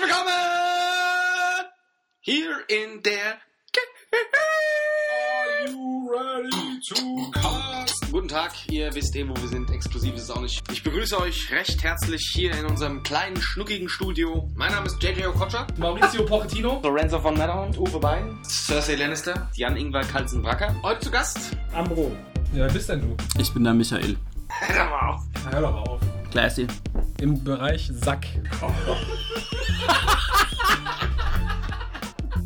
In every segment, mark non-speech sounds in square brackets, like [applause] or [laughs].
Herzlich willkommen hier in der Are you ready to cast? Guten Tag, ihr wisst eh, wo wir sind. Exklusiv ist es auch nicht. Ich begrüße euch recht herzlich hier in unserem kleinen, schnuckigen Studio. Mein Name ist JJ Okocha. Maurizio Pochettino. Lorenzo von Matterhorn, Uwe Bein, Cersei Lannister, Jan-Ingwer Kalsen-Wracker. Heute zu Gast. Ambro. Ja, wer bist denn du? Ich bin der Michael. Hör mal auf. Na, hör doch mal auf. Classy. Im Bereich Sack. [laughs]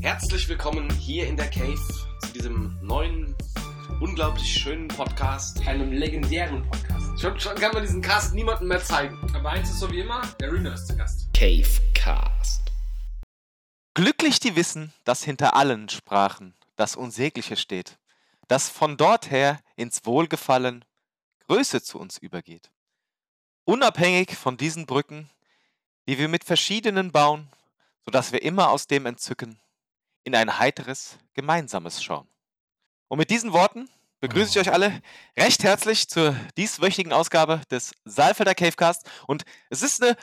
Herzlich willkommen hier in der Cave zu diesem neuen, unglaublich schönen Podcast. Einem legendären Podcast. Schon, schon kann man diesen Cast niemandem mehr zeigen. Aber eins ist so wie immer, der Rühner ist zu Gast. Cavecast. Glücklich die wissen, dass hinter allen Sprachen das Unsägliche steht, das von dort her ins Wohlgefallen Größe zu uns übergeht. Unabhängig von diesen Brücken, die wir mit verschiedenen bauen, so dass wir immer aus dem Entzücken in ein heiteres Gemeinsames schauen. Und mit diesen Worten begrüße ich euch alle recht herzlich zur dieswöchigen Ausgabe des Saalfelder Cavecast. Und es ist eine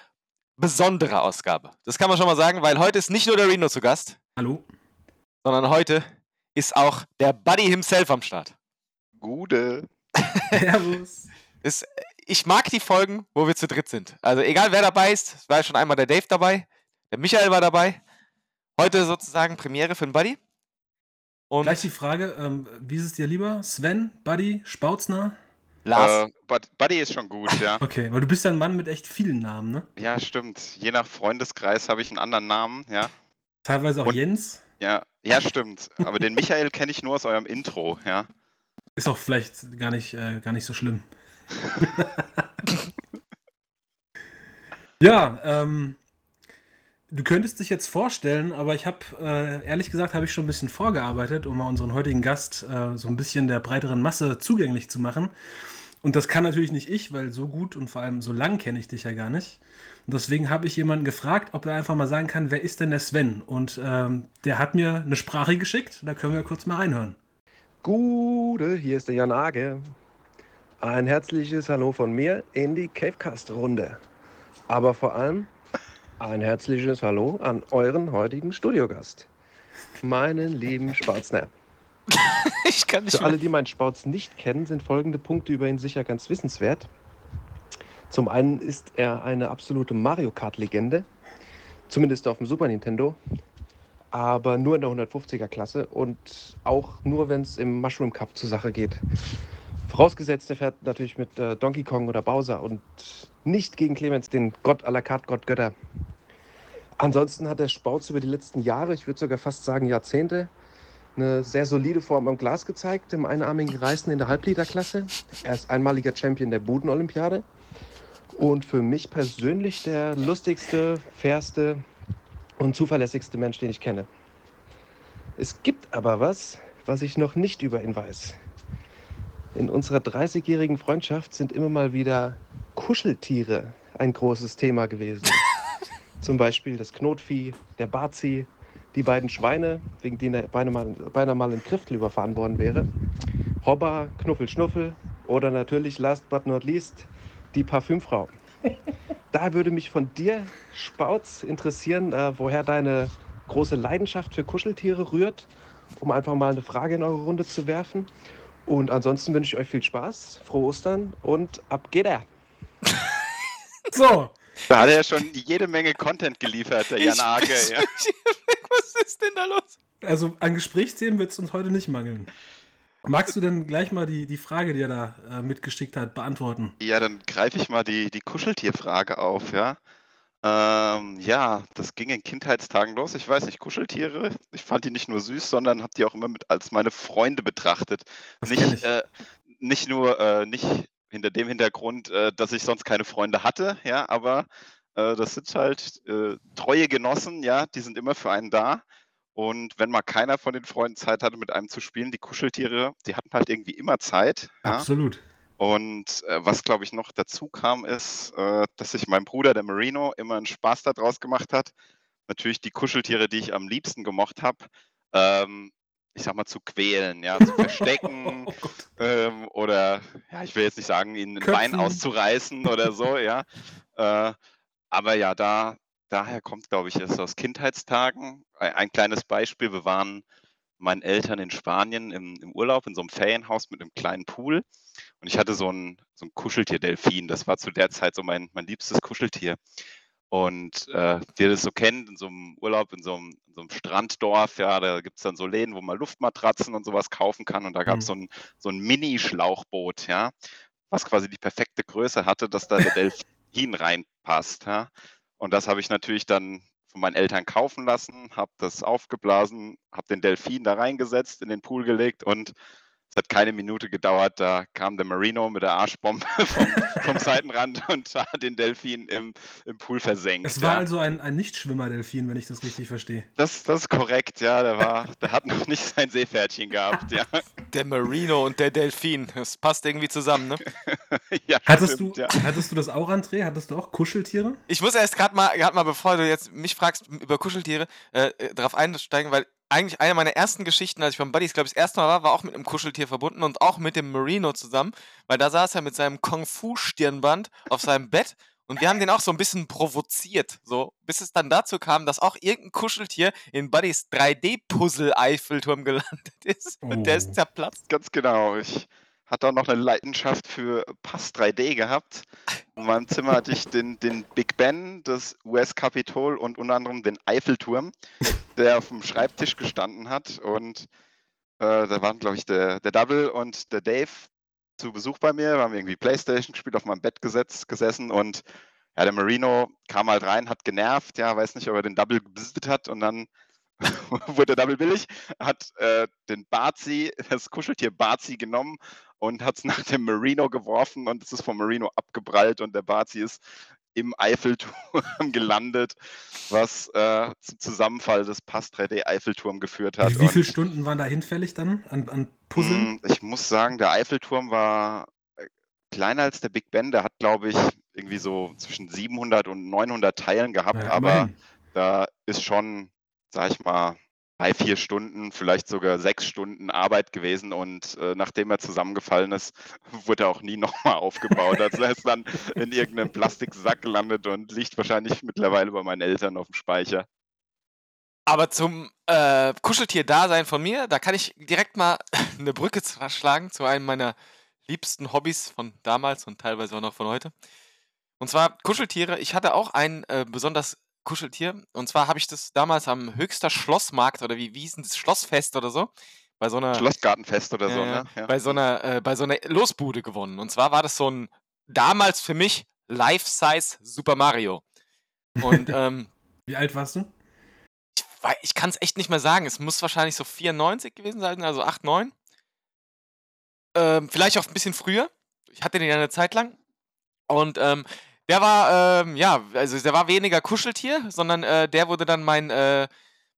besondere Ausgabe. Das kann man schon mal sagen, weil heute ist nicht nur der Reno zu Gast, Hallo? sondern heute ist auch der Buddy himself am Start. Gude. [laughs] [laughs] Servus. Es, ich mag die Folgen, wo wir zu dritt sind. Also egal wer dabei ist, es war ja schon einmal der Dave dabei, der Michael war dabei. Heute sozusagen Premiere für den Buddy. Und Gleich die Frage, ähm, wie ist es dir lieber? Sven, Buddy, Spautzner? Lars. Äh, Bud- Buddy ist schon gut, ja. [laughs] Okay, weil du bist ja ein Mann mit echt vielen Namen, ne? ja, stimmt. Je nach Freundeskreis habe ich einen anderen Namen, ja. Teilweise auch Und- Jens. Ja, ja, stimmt. Aber den Michael kenne ich nur aus eurem Intro, ja. Ist auch vielleicht gar nicht, äh, gar nicht so schlimm. [laughs] ja, ähm, du könntest dich jetzt vorstellen, aber ich habe, äh, ehrlich gesagt, habe ich schon ein bisschen vorgearbeitet, um mal unseren heutigen Gast äh, so ein bisschen der breiteren Masse zugänglich zu machen. Und das kann natürlich nicht ich, weil so gut und vor allem so lang kenne ich dich ja gar nicht. Und deswegen habe ich jemanden gefragt, ob er einfach mal sagen kann, wer ist denn der Sven? Und ähm, der hat mir eine Sprache geschickt, da können wir kurz mal reinhören. Gute, hier ist der Jan Age. Ein herzliches Hallo von mir in die Cavecast-Runde. Aber vor allem ein herzliches Hallo an euren heutigen Studiogast, meinen lieben Spautzner. [laughs] ich kann nicht Für alle, die meinen Spauz nicht kennen, sind folgende Punkte über ihn sicher ganz wissenswert. Zum einen ist er eine absolute Mario Kart-Legende, zumindest auf dem Super Nintendo, aber nur in der 150er Klasse und auch nur, wenn es im Mushroom Cup zur Sache geht. Vorausgesetzt, er fährt natürlich mit äh, Donkey Kong oder Bowser und nicht gegen Clemens, den Gott aller Kart-Gott Götter. Ansonsten hat der Spauz über die letzten Jahre, ich würde sogar fast sagen Jahrzehnte, eine sehr solide Form am Glas gezeigt, im einarmigen Reißen in der Halbliterklasse. Er ist einmaliger Champion der Buden-Olympiade und für mich persönlich der lustigste, fairste und zuverlässigste Mensch, den ich kenne. Es gibt aber was, was ich noch nicht über ihn weiß. In unserer 30-jährigen Freundschaft sind immer mal wieder Kuscheltiere ein großes Thema gewesen. [laughs] Zum Beispiel das Knotvieh, der Bazi, die beiden Schweine, wegen denen er beinahe mal, beinahe mal in Kriftel überfahren worden wäre. Hobba, Knuffel, Schnuffel oder natürlich last but not least die Parfümfrau. [laughs] Da würde mich von dir, Spauz, interessieren, äh, woher deine große Leidenschaft für Kuscheltiere rührt, um einfach mal eine Frage in eure Runde zu werfen. Und ansonsten wünsche ich euch viel Spaß, frohe Ostern und ab geht er. [laughs] So, Da hat er ja schon jede Menge Content geliefert, der Jan bin ja. Was ist denn da los? Also an Gesprächsthemen wird es uns heute nicht mangeln. Magst du denn gleich mal die, die Frage, die er da äh, mitgeschickt hat, beantworten? Ja, dann greife ich mal die, die Kuscheltierfrage auf, ja. Ähm, ja, das ging in Kindheitstagen los. Ich weiß nicht, Kuscheltiere, ich fand die nicht nur süß, sondern habe die auch immer mit als meine Freunde betrachtet. Das kenn Nicht, ich. äh, nicht nur, äh, nicht hinter dem Hintergrund, äh, dass ich sonst keine Freunde hatte, ja, aber äh, das sind halt äh, treue Genossen, ja, die sind immer für einen da. Und wenn mal keiner von den Freunden Zeit hatte, mit einem zu spielen, die Kuscheltiere, die hatten halt irgendwie immer Zeit. Ja? Absolut. Und äh, was, glaube ich, noch dazu kam, ist, äh, dass sich mein Bruder, der Marino, immer einen Spaß daraus gemacht hat. Natürlich die Kuscheltiere, die ich am liebsten gemocht habe, ähm, ich sag mal, zu quälen, ja, zu verstecken [laughs] Oh ähm, oder, ja, ich will jetzt nicht sagen, ihnen ein Köpfen. Bein auszureißen oder so, ja. Äh, aber ja, da, daher kommt, glaube ich, es aus Kindheitstagen. Ein, ein kleines Beispiel, wir waren meinen Eltern in Spanien im, im Urlaub in so einem Ferienhaus mit einem kleinen Pool und ich hatte so ein, so ein Kuscheltier-Delfin. Das war zu der Zeit so mein, mein liebstes Kuscheltier. Und äh, wie ihr das so kennt, in so einem Urlaub, in so einem, in so einem Stranddorf, ja, da gibt es dann so Läden, wo man Luftmatratzen und sowas kaufen kann. Und da gab es Mhm. so ein, so ein Mini-Schlauchboot, ja, was quasi die perfekte Größe hatte, dass da der [laughs] Delfin reinpasst. Ja. Und das habe ich natürlich dann von meinen Eltern kaufen lassen, habe das aufgeblasen, habe den Delfin da reingesetzt, in den Pool gelegt und es hat keine Minute gedauert, da kam der Marino mit der Arschbombe [laughs] vom, vom Seitenrand und hat den Delfin im, im Pool versenkt. Es war ja. also ein, ein Nichtschwimmer-Delfin, wenn ich das richtig verstehe. das, das ist korrekt, ja, der war, der hat noch nicht sein Seepferdchen gehabt, ja. Der Marino und der Delfin. Das passt irgendwie zusammen, ne? [laughs] ja Hattest stimmt, du, ja. hattest du das auch, André? Hattest du auch Kuscheltiere? Ich muss erst gerade mal, grad mal, bevor du jetzt mich fragst über Kuscheltiere, äh, äh, darauf einsteigen, weil eigentlich eine meiner ersten Geschichten, als ich beim Buddies, glaube ich, das erste Mal war, war auch mit einem Kuscheltier verbunden und auch mit dem Marino zusammen, weil da saß er mit seinem Kung-Fu-Stirnband auf seinem Bett und wir haben den auch so ein bisschen provoziert, so, bis es dann dazu kam, dass auch irgendein Kuscheltier in Buddies 3D-Puzzle-Eiffelturm gelandet ist und der Oh. ist zerplatzt. Ganz genau. Ich hatte auch noch eine Leidenschaft für Pass 3D gehabt. In meinem Zimmer hatte ich den, den Big Ben, das US-Kapitol und unter anderem den Eiffelturm, der auf dem Schreibtisch gestanden hat. Und äh, da waren, glaube ich, der, der Double und der Dave zu Besuch bei mir. Wir haben irgendwie Playstation gespielt, auf meinem Bett gesetzt, gesessen und ja, der Marino kam halt rein, hat genervt, ja, weiß nicht, ob er den Double gebesitzet hat und dann [laughs] wurde Double billig, hat äh, den Barzi, das Kuscheltier Barzi genommen und hat es [laughs] nach dem Marino geworfen und es ist vom Marino abgeprallt und der Barzi ist im Eiffelturm [laughs] gelandet, was äh, zum Zusammenfall des Pass 3D Eiffelturm geführt hat. Wie, wie viele Und, Stunden waren da hinfällig dann an, an Puzzeln? mh, Ich muss sagen, der Eiffelturm war äh, kleiner als der Big Ben. Der hat, glaube ich, irgendwie so zwischen 700 und 900 Teilen gehabt, Ja, aber da ist schon, sag ich mal, drei, vier Stunden, vielleicht sogar sechs Stunden Arbeit gewesen und äh, nachdem er zusammengefallen ist, [laughs] wurde er auch nie nochmal aufgebaut. Also er ist dann in irgendeinem Plastiksack gelandet und liegt wahrscheinlich mittlerweile bei meinen Eltern auf dem Speicher. Aber zum äh, Kuscheltier-Dasein von mir, da kann ich direkt mal eine [laughs] Brücke schlagen zu einem meiner liebsten Hobbys von damals und teilweise auch noch von heute. Und zwar Kuscheltiere. Ich hatte auch ein äh, besonders Kuscheltier. Und zwar habe ich das damals am Höchster Schlossmarkt oder wie, wie hieß denn das Schlossfest oder so? Bei so einer, Schlossgartenfest oder so, ja, ja, ne? Ja. bei so einer, äh, bei so einer Losbude gewonnen. Und zwar war das so ein damals für mich Life-Size Super Mario. Und [laughs] ähm, Wie alt warst du? ich, ich kann es echt nicht mehr sagen. Es muss wahrscheinlich so 94 gewesen sein, also 8, 9. Ähm, vielleicht auch ein bisschen früher. Ich hatte den ja eine Zeit lang. Und ähm, der war, ähm, ja, also der war weniger Kuscheltier, sondern äh, der wurde dann mein, äh,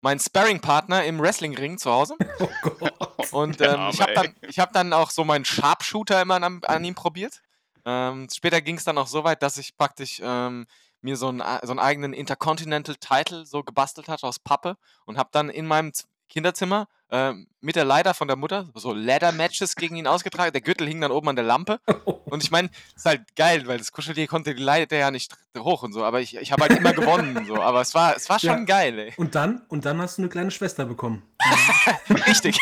mein Sparring-Partner im Wrestlingring zu Hause. [laughs] Oh Gott. Und ähm, ich Arme, habe dann, ich hab dann auch so meinen Sharpshooter immer an, an ihm probiert. Ähm, später ging es dann auch so weit, dass ich praktisch ähm, mir so einen, so einen eigenen Intercontinental Title so gebastelt hatte aus Pappe und habe dann in meinem Kinderzimmer ähm, mit der Leiter von der Mutter so Ladder-Matches gegen ihn ausgetragen. Der Gürtel hing dann oben an der Lampe. Und ich meine, ist halt geil, weil das Kuscheltier konnte die Leiter ja nicht hoch und so, aber ich, ich habe halt immer gewonnen und so. Aber es war, es war schon Ja. geil, ey. Und dann, und dann hast du eine kleine Schwester bekommen. [laughs] Richtig.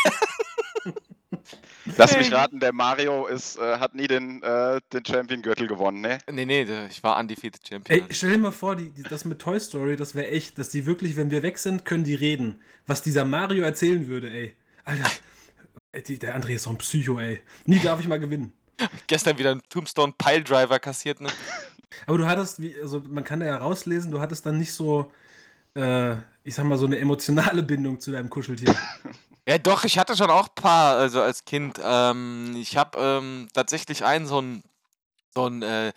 Lass mich raten, der Mario ist, äh, hat nie den, äh, den Champion-Gürtel gewonnen, ne? nee, nee, ich war undefeated Champion. Ey, stell dir mal vor, die, die, das mit Toy Story, das wäre echt, dass die wirklich, wenn wir weg sind, können die reden. Was dieser Mario erzählen würde, ey. Alter, die, der André ist so ein Psycho, ey. Nie darf ich mal gewinnen. [laughs] Gestern wieder einen Tombstone Piledriver kassiert, ne? [laughs] Aber du hattest, wie, also man kann da ja rauslesen, du hattest dann nicht so, äh, ich sag mal, so eine emotionale Bindung zu deinem Kuscheltier. [laughs] Ja, doch, ich hatte schon auch ein paar, also als Kind. Ähm, ich habe ähm, tatsächlich einen, so einen, so einen äh,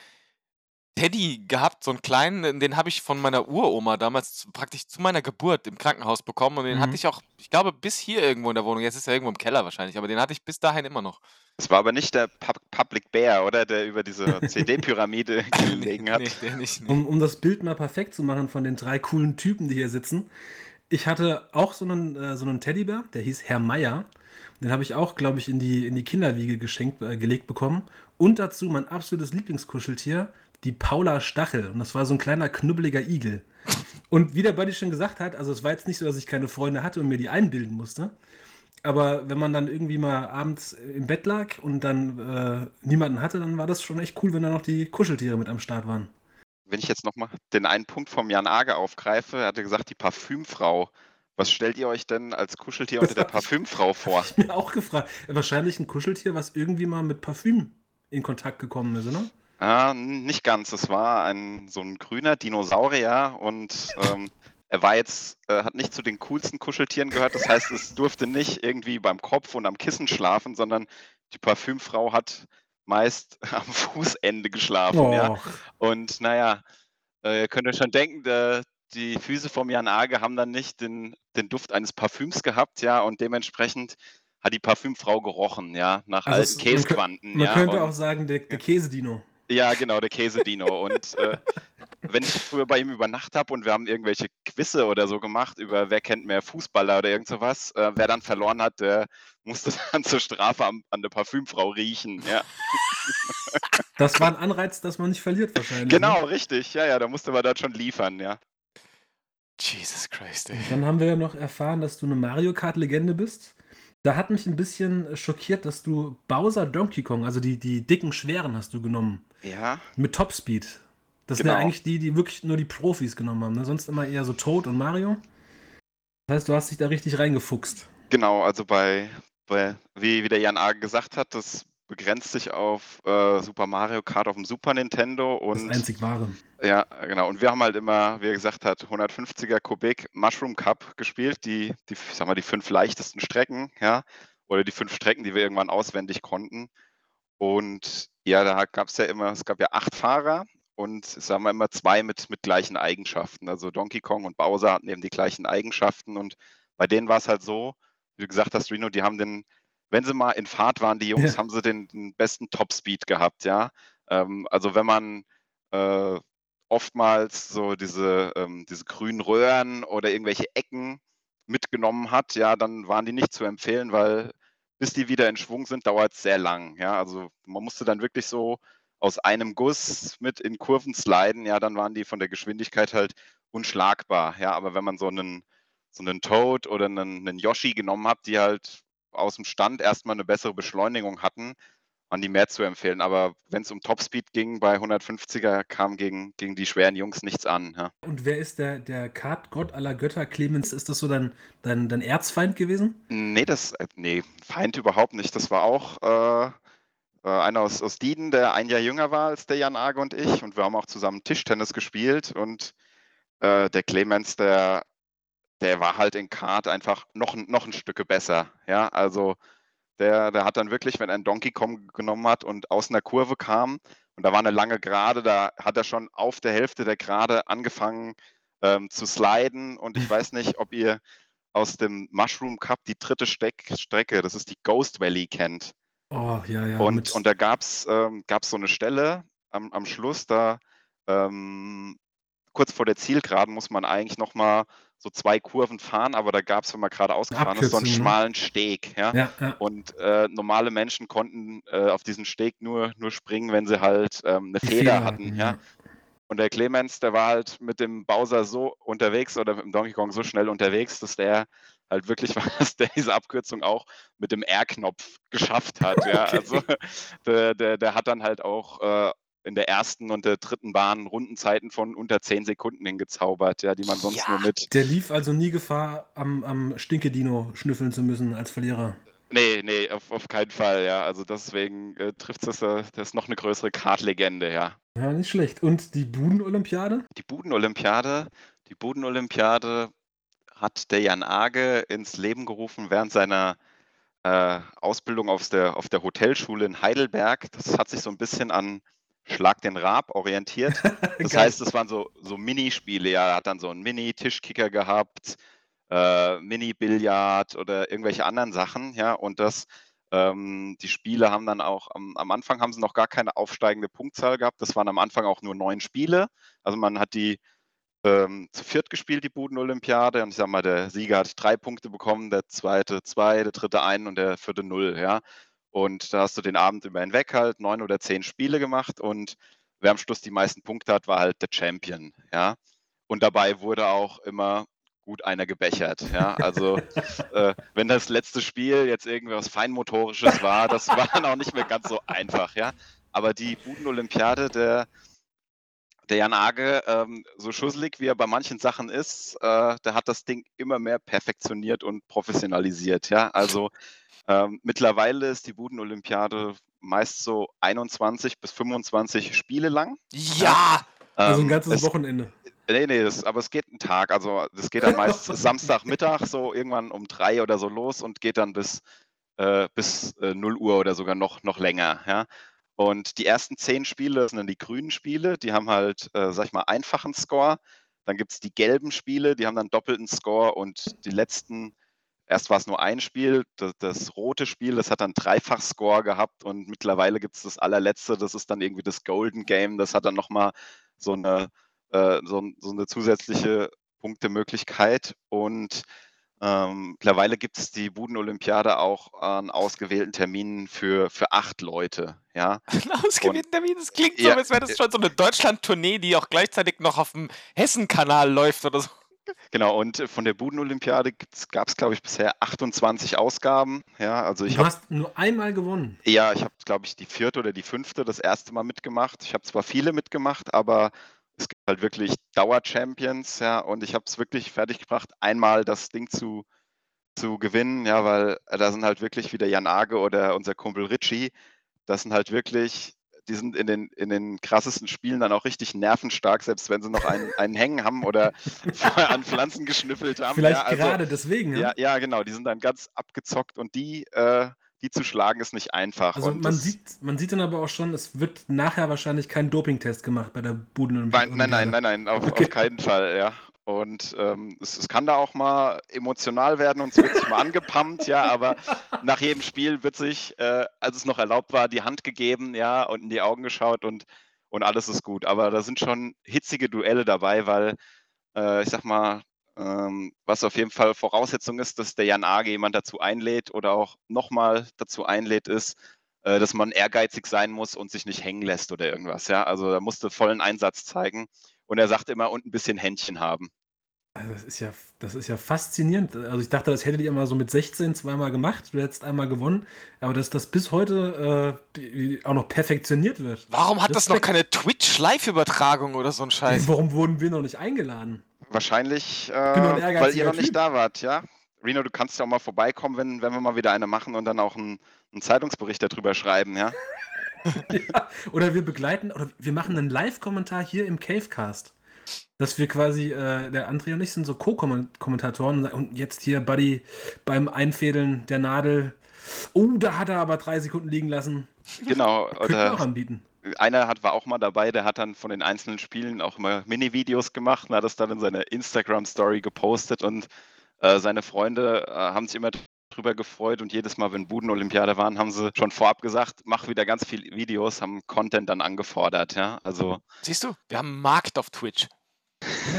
Teddy gehabt, so einen kleinen, den habe ich von meiner Uroma damals zu, praktisch zu meiner Geburt im Krankenhaus bekommen und den Mhm. hatte ich auch, ich glaube, bis hier irgendwo in der Wohnung. Jetzt ist er irgendwo im Keller wahrscheinlich, aber den hatte ich bis dahin immer noch. Es war aber nicht der Pub Public Bear, oder? Der über diese CD-Pyramide [laughs] gelegen hat. Nee, der nicht. Nee. Um, um das Bild mal perfekt zu machen von den drei coolen Typen, die hier sitzen. Ich hatte auch so einen, äh, so einen Teddybär, der hieß Herr Meier. Den habe ich auch, glaube ich, in die, in die Kinderwiege geschenkt, äh, gelegt bekommen. Und dazu mein absolutes Lieblingskuscheltier, die Paula Stachel. Und das war so ein kleiner, knubbeliger Igel. Und wie der Buddy schon gesagt hat, also es war jetzt nicht so, dass ich keine Freunde hatte und mir die einbilden musste. Aber wenn man dann irgendwie mal abends im Bett lag und dann äh, niemanden hatte, dann war das schon echt cool, wenn da noch die Kuscheltiere mit am Start waren. Wenn ich jetzt nochmal den einen Punkt vom Jan Age aufgreife, er hatte gesagt, die Parfümfrau. Was stellt ihr euch denn als Kuscheltier unter der [laughs] Parfümfrau vor? Ich [laughs] mir auch gefragt. Wahrscheinlich ein Kuscheltier, was irgendwie mal mit Parfüm in Kontakt gekommen ist, oder? Ah, nicht ganz. Es war ein so ein grüner Dinosaurier und ähm, er war jetzt, äh, hat nicht zu den coolsten Kuscheltieren gehört. Das heißt, es durfte nicht irgendwie beim Kopf und am Kissen schlafen, sondern die Parfümfrau hat meist [laughs] am Fußende geschlafen, ja. Och. Und naja, äh, ihr könnt euch schon denken, der, die Füße vom Jan Age haben dann nicht den, den Duft eines Parfüms gehabt, ja, und dementsprechend hat die Parfümfrau gerochen, ja, nach Also alten Käsequanten, Man ja. könnte und, auch sagen, der, der Käsedino. Ja, genau, der Käsedino. Und äh, wenn ich früher bei ihm übernachtet habe und wir haben irgendwelche Quizze oder so gemacht über wer kennt mehr Fußballer oder irgend sowas, äh, wer dann verloren hat, der musste [laughs] dann zur Strafe am, an der Parfümfrau riechen, ja. [laughs] Das war ein Anreiz, dass man nicht verliert wahrscheinlich. Genau, Ne? richtig, ja, ja, da musste man dort schon liefern, ja. Jesus Christ, ey. Dann haben wir ja noch erfahren, dass du eine Mario Kart-Legende bist. Da hat mich ein bisschen schockiert, dass du Bowser Donkey Kong, also die, die dicken, schweren, hast du genommen. Ja, Mit Topspeed. Das sind ja Genau. eigentlich die, die wirklich nur die Profis genommen haben. Ne? Sonst immer eher so Toad und Mario. Das heißt, du hast dich da richtig reingefuchst. Genau, also bei, bei wie, wie der Jan Age gesagt hat, das begrenzt sich auf äh, Super Mario Kart auf dem Super Nintendo Das und einzig wahre. ja, genau. Und wir haben halt immer, wie er gesagt hat, 150er Kubik Mushroom Cup gespielt, die, die, ich sag mal, die fünf leichtesten Strecken, ja, oder die fünf Strecken, die wir irgendwann auswendig konnten. Und ja, da gab es ja immer, es gab ja acht Fahrer und sagen wir immer zwei mit, mit gleichen Eigenschaften. Also Donkey Kong und Bowser hatten eben die gleichen Eigenschaften und bei denen war es halt so, wie du gesagt hast, Reno, die haben den, wenn sie mal in Fahrt waren, die Jungs, Ja. haben sie den, den besten Topspeed gehabt, ja. Ähm, also wenn man äh, oftmals so diese, ähm, diese grünen Röhren oder irgendwelche Ecken mitgenommen hat, ja, dann waren die nicht zu empfehlen, weil bis die wieder in Schwung sind, dauert es sehr lang. Ja, also man musste dann wirklich so aus einem Guss mit in Kurven sliden, ja, dann waren die von der Geschwindigkeit halt unschlagbar. Ja, aber wenn man so einen, so einen Toad oder einen, einen Yoshi genommen hat, die halt aus dem Stand erstmal eine bessere Beschleunigung hatten, waren die mehr zu empfehlen. Aber wenn es um Topspeed ging, bei 150er kam gegen, gegen die schweren Jungs nichts an. Ja. Und wer ist der, der Kartgott aller Götter, Clemens? Ist das so dein, dein, dein Erzfeind gewesen? Nee, das, äh, nee, Feind überhaupt nicht. Das war auch äh, äh, einer aus, aus Dieden, der ein Jahr jünger war als der Jan Age und ich. Und wir haben auch zusammen Tischtennis gespielt. Und äh, der Clemens, der, der war halt in Kart einfach noch, ein- noch ein Stücke besser. Ja, also der, der hat dann wirklich, wenn er einen Donkey Kong genommen hat und aus einer Kurve kam und da war eine lange Gerade, da hat er schon auf der Hälfte der Gerade angefangen ähm, zu sliden. Und ich weiß nicht, ob ihr aus dem Mushroom Cup die dritte Steck Strecke, das ist die Ghost Valley, kennt. Oh, ja, ja. und, und da gab es ähm, gab's so eine Stelle am, am Schluss, da ähm, kurz vor der Zielgeraden muss man eigentlich nochmal so zwei Kurven fahren, aber da gab es, wenn man gerade ausgefahren ist, so einen ne? schmalen Steg. Ja? ja, ja. Und äh, normale Menschen konnten äh, auf diesen Steg nur, nur springen, wenn sie halt ähm, eine Feder, Feder hatten. ja. Und der Clemens, der war halt mit dem Bowser so unterwegs oder mit dem Donkey Kong so schnell unterwegs, dass der halt wirklich [laughs] war, dass der diese Abkürzung auch mit dem R-Knopf geschafft hat. Ja? [laughs] Okay. Also der, der, der hat dann halt auch äh, in der ersten und der dritten Bahn Rundenzeiten von unter 10 Sekunden hingezaubert, ja, die man sonst Ja. nur mit. Der lief also nie Gefahr, am, am Stinkedino schnüffeln zu müssen als Verlierer. Nee, nee, auf, auf keinen Fall, ja. Also deswegen äh, trifft es das, das ist noch eine größere Kartlegende, ja. Ja, nicht schlecht. Und die Buden-Olympiade? Die Budenolympiade, die Budenolympiade hat der Jan Age ins Leben gerufen während seiner äh, Ausbildung auf der, auf der Hotelschule in Heidelberg. Das hat sich so ein bisschen an Schlag den Raab orientiert. [laughs] Das heißt, es waren so, so Minispiele. Ja, er hat dann so einen Mini-Tischkicker gehabt, äh, Mini-Billard oder irgendwelche anderen Sachen. Ja, und das, ähm, die Spiele haben dann auch, am, am Anfang haben sie noch gar keine aufsteigende Punktzahl gehabt. Das waren am Anfang auch nur neun Spiele. Also man hat die ähm, zu viert gespielt, die Buden-Olympiade. Und ich sag mal, der Sieger hat drei Punkte bekommen, der zweite zwei, der dritte einen und der vierte null. Ja. Und da hast du den Abend über hinweg halt neun oder zehn Spiele gemacht und wer am Schluss die meisten Punkte hat, war halt der Champion, ja. und dabei wurde auch immer gut einer gebechert. Ja, also [laughs] äh, wenn das letzte Spiel jetzt irgendwas Feinmotorisches war, das war dann auch nicht mehr ganz so einfach. Ja, aber die Buden-Olympiade, der der Jan Age, ähm, so schusselig wie er bei manchen Sachen ist, äh, der hat das Ding immer mehr perfektioniert und professionalisiert. Ja, also ähm, mittlerweile ist die Buden-Olympiade meist so 21 bis 25 Spiele lang. Ja! Also ein Ähm, ganzes es, Wochenende. Nee, nee, das, aber es geht einen Tag. Also das geht dann meist [laughs] Samstagmittag so irgendwann um drei oder so los und geht dann bis, äh, bis äh, 0 Uhr oder sogar noch, noch länger. Ja? Und die ersten zehn Spiele sind dann die grünen Spiele, die haben halt, äh, sag ich mal, einfachen Score. Dann gibt es die gelben Spiele, die haben dann doppelten Score. Und die letzten, erst war es nur ein Spiel, das, das rote Spiel, das hat dann dreifach Score gehabt. Und mittlerweile gibt es das allerletzte, das ist dann irgendwie das Golden Game, das hat dann nochmal so eine äh, so, so, eine zusätzliche Punktemöglichkeit. Und ähm, mittlerweile gibt es die Buden-Olympiade auch an ausgewählten Terminen für, für acht Leute. Ja? [laughs] Ein ausgewählter Termin, das klingt so, Ja, als wäre das schon so eine Deutschland-Tournee, die auch gleichzeitig noch auf dem Hessen-Kanal läuft oder so. Genau, und von der Buden-Olympiade gab es, glaube ich, bisher 28 Ausgaben. Ja, also ich Du habe hast nur einmal gewonnen. Ja, ich habe, glaube ich, die vierte oder die fünfte das erste Mal mitgemacht. Ich habe zwar viele mitgemacht, aber es gibt halt wirklich Dauer-Champions, ja, und ich habe es wirklich fertiggebracht, einmal das Ding zu, zu gewinnen, ja, weil äh, da sind halt wirklich wieder Jan Age oder unser Kumpel Ritchie, das sind halt wirklich, die sind in den, in den krassesten Spielen dann auch richtig nervenstark, selbst wenn sie noch einen, [laughs] einen hängen haben oder [laughs] vorher an Pflanzen geschnüffelt haben. Vielleicht ja, also, gerade deswegen. ja, Ja? ja, genau, die sind dann ganz abgezockt und die, äh, die zu schlagen ist nicht einfach. Also und man sieht, man sieht dann aber auch schon, es wird nachher wahrscheinlich kein Dopingtest gemacht bei der Buden. Nein, nein, nein, nein, nein, auf, Okay. auf keinen Fall, ja. Und ähm, es, es kann da auch mal emotional werden und es wird sich mal angepumpt, ja, aber nach jedem Spiel wird sich, äh, als es noch erlaubt war, die Hand gegeben, ja, und in die Augen geschaut und, und alles ist gut. Aber da sind schon hitzige Duelle dabei, weil äh, ich sag mal, was auf jeden Fall Voraussetzung ist, dass der Jan Age jemand dazu einlädt oder auch nochmal dazu einlädt, ist, äh, dass man ehrgeizig sein muss und sich nicht hängen lässt oder irgendwas. Ja, also da musste vollen Einsatz zeigen. Und er sagt immer, und ein bisschen Händchen haben. Also das ist ja, das ist ja faszinierend. Also ich dachte, das hättet ihr mal so mit 16 zweimal gemacht. Du hättest einmal gewonnen. Aber dass das bis heute äh, auch noch perfektioniert wird. Warum hat das noch Respekt. keine Twitch-Live-Übertragung oder so ein Scheiß? Warum wurden wir noch nicht eingeladen? Wahrscheinlich, äh, weil ihr noch nicht da wart, ja? Reno, du kannst ja auch mal vorbeikommen, wenn, wenn wir mal wieder eine machen und dann auch einen, einen Zeitungsbericht darüber schreiben, ja? [laughs] ja. Oder wir begleiten, oder wir machen einen Live-Kommentar hier im Cavecast. Dass wir quasi, äh, der André und ich sind so Co-Kommentatoren und jetzt hier, Buddy, beim Einfädeln der Nadel. Oh, da hat er aber drei Sekunden liegen lassen. Genau. Könnten wir auch Oder anbieten. Einer hat, war auch mal dabei, der hat dann von den einzelnen Spielen auch immer Mini-Videos gemacht und hat das dann in seiner Instagram-Story gepostet und äh, seine Freunde äh, haben sich immer drüber gefreut und jedes Mal, wenn Buden-Olympiade waren, haben sie schon vorab gesagt, mach wieder ganz viele Videos, haben Content dann angefordert, ja. Also Siehst du, wir haben einen Markt auf Twitch.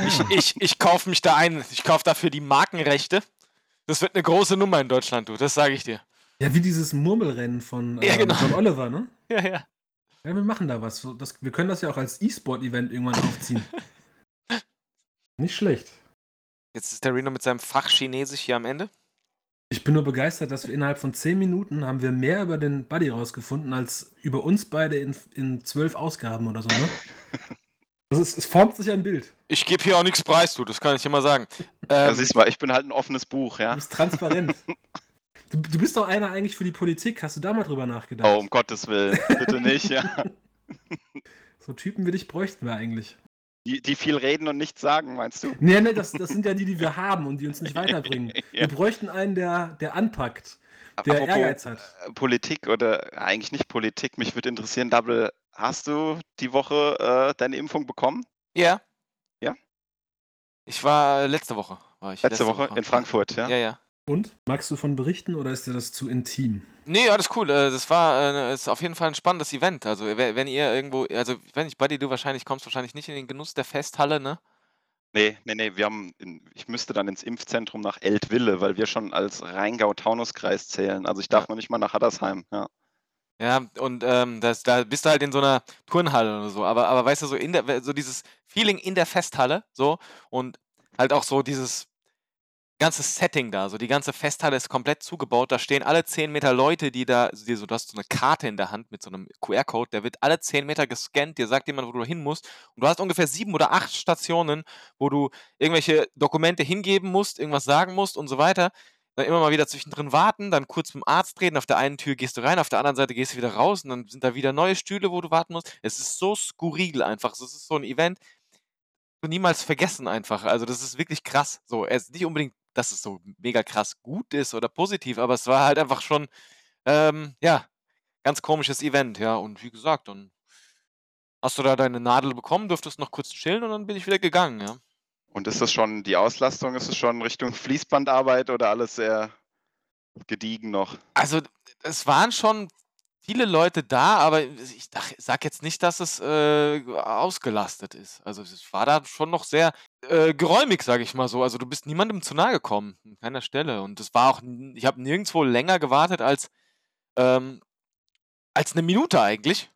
Ich, ich, ich kaufe mich da ein. Ich kaufe dafür die Markenrechte. Das wird eine große Nummer in Deutschland, du. Das sage ich dir. Ja, wie dieses Murmelrennen von Ja, ähm, genau. John Oliver, ne? [laughs] Ja, ja. Ja, wir machen da was. So, Das, wir können das ja auch als E-Sport-Event irgendwann aufziehen. [laughs] Nicht schlecht. Jetzt ist der Reno mit seinem Fach Chinesisch hier am Ende. Ich bin nur begeistert, dass wir innerhalb von 10 Minuten haben wir mehr über den Buddy rausgefunden, als über uns beide in, in 12 Ausgaben oder so, ne? [laughs] Das ist, es formt sich ein Bild. Ich gebe hier auch nichts preis, du. Das kann ich dir mal sagen. ja, Ähm, siehst du mal, ich bin halt ein offenes Buch, Du ja. bist transparent. [laughs] Du, du bist doch einer eigentlich für die Politik. Hast du da mal drüber nachgedacht? Oh, um Gottes Willen, bitte nicht, ja. [laughs] So Typen wie dich bräuchten wir eigentlich. Die, die viel reden und nichts sagen, meinst du? Nee, nee, das, das sind ja die, die wir haben und die uns nicht weiterbringen. [laughs] Ja. Wir bräuchten einen, der, der anpackt, der Apropos, Ehrgeiz hat. äh, Politik oder eigentlich nicht Politik, mich würde interessieren, Double, hast du die Woche äh, deine Impfung bekommen? ja. Ja? Ich war äh, letzte Woche. War ich Letzte, Woche in Frankfurt, ja? Ja, ja. Und? Magst du von berichten oder ist dir das zu intim? Nee, alles cool. Äh, Das war äh, ist auf jeden Fall ein spannendes Event. Also, we- wenn ihr irgendwo, also, wenn ich Buddy, du wahrscheinlich kommst wahrscheinlich nicht in den Genuss der Festhalle, ne? Nee, nee, nee, wir haben, in, ich müsste dann ins Impfzentrum nach Eltville, weil wir schon als Rheingau-Taunus-Kreis zählen. Also ich darf Ja. noch nicht mal nach Hattersheim, ja. Ja, und ähm, das, da bist du halt in so einer Turnhalle oder so. Aber, aber weißt du, so, in der, so dieses Feeling in der Festhalle, so, und halt auch so dieses ganze Setting da, so die ganze Festhalle ist komplett zugebaut. Da stehen alle 10 Meter Leute, die da, die so, du hast so eine Karte in der Hand mit so einem QR-Code, der wird alle 10 Meter gescannt, dir sagt jemand, wo du hin musst. Und du hast ungefähr sieben oder acht Stationen, wo du irgendwelche Dokumente hingeben musst, irgendwas sagen musst und so weiter. Dann immer mal wieder zwischendrin warten, dann kurz mit dem Arzt reden. Auf der einen Tür gehst du rein, auf der anderen Seite gehst du wieder raus und dann sind da wieder neue Stühle, wo du warten musst. Es ist so skurril einfach. Es ist so ein Event, niemals vergessen einfach. Also das ist wirklich krass. So, es ist nicht unbedingt dass es so mega krass gut ist oder positiv, aber es war halt einfach schon, ähm, ja, ganz komisches Event, ja. Und wie gesagt, dann hast du da deine Nadel bekommen, durftest noch kurz chillen und dann bin ich wieder gegangen, ja. Und ist das schon die Auslastung, ist es schon Richtung Fließbandarbeit oder alles sehr gediegen noch? Also, es waren schon viele Leute da, aber ich sag jetzt nicht, dass es äh, ausgelastet ist. Also es war da schon noch sehr äh, geräumig, sage ich mal so. Also du bist niemandem zu nahe gekommen, an keiner Stelle. Und es war auch, ich habe nirgendwo länger gewartet als, ähm, als eine Minute eigentlich.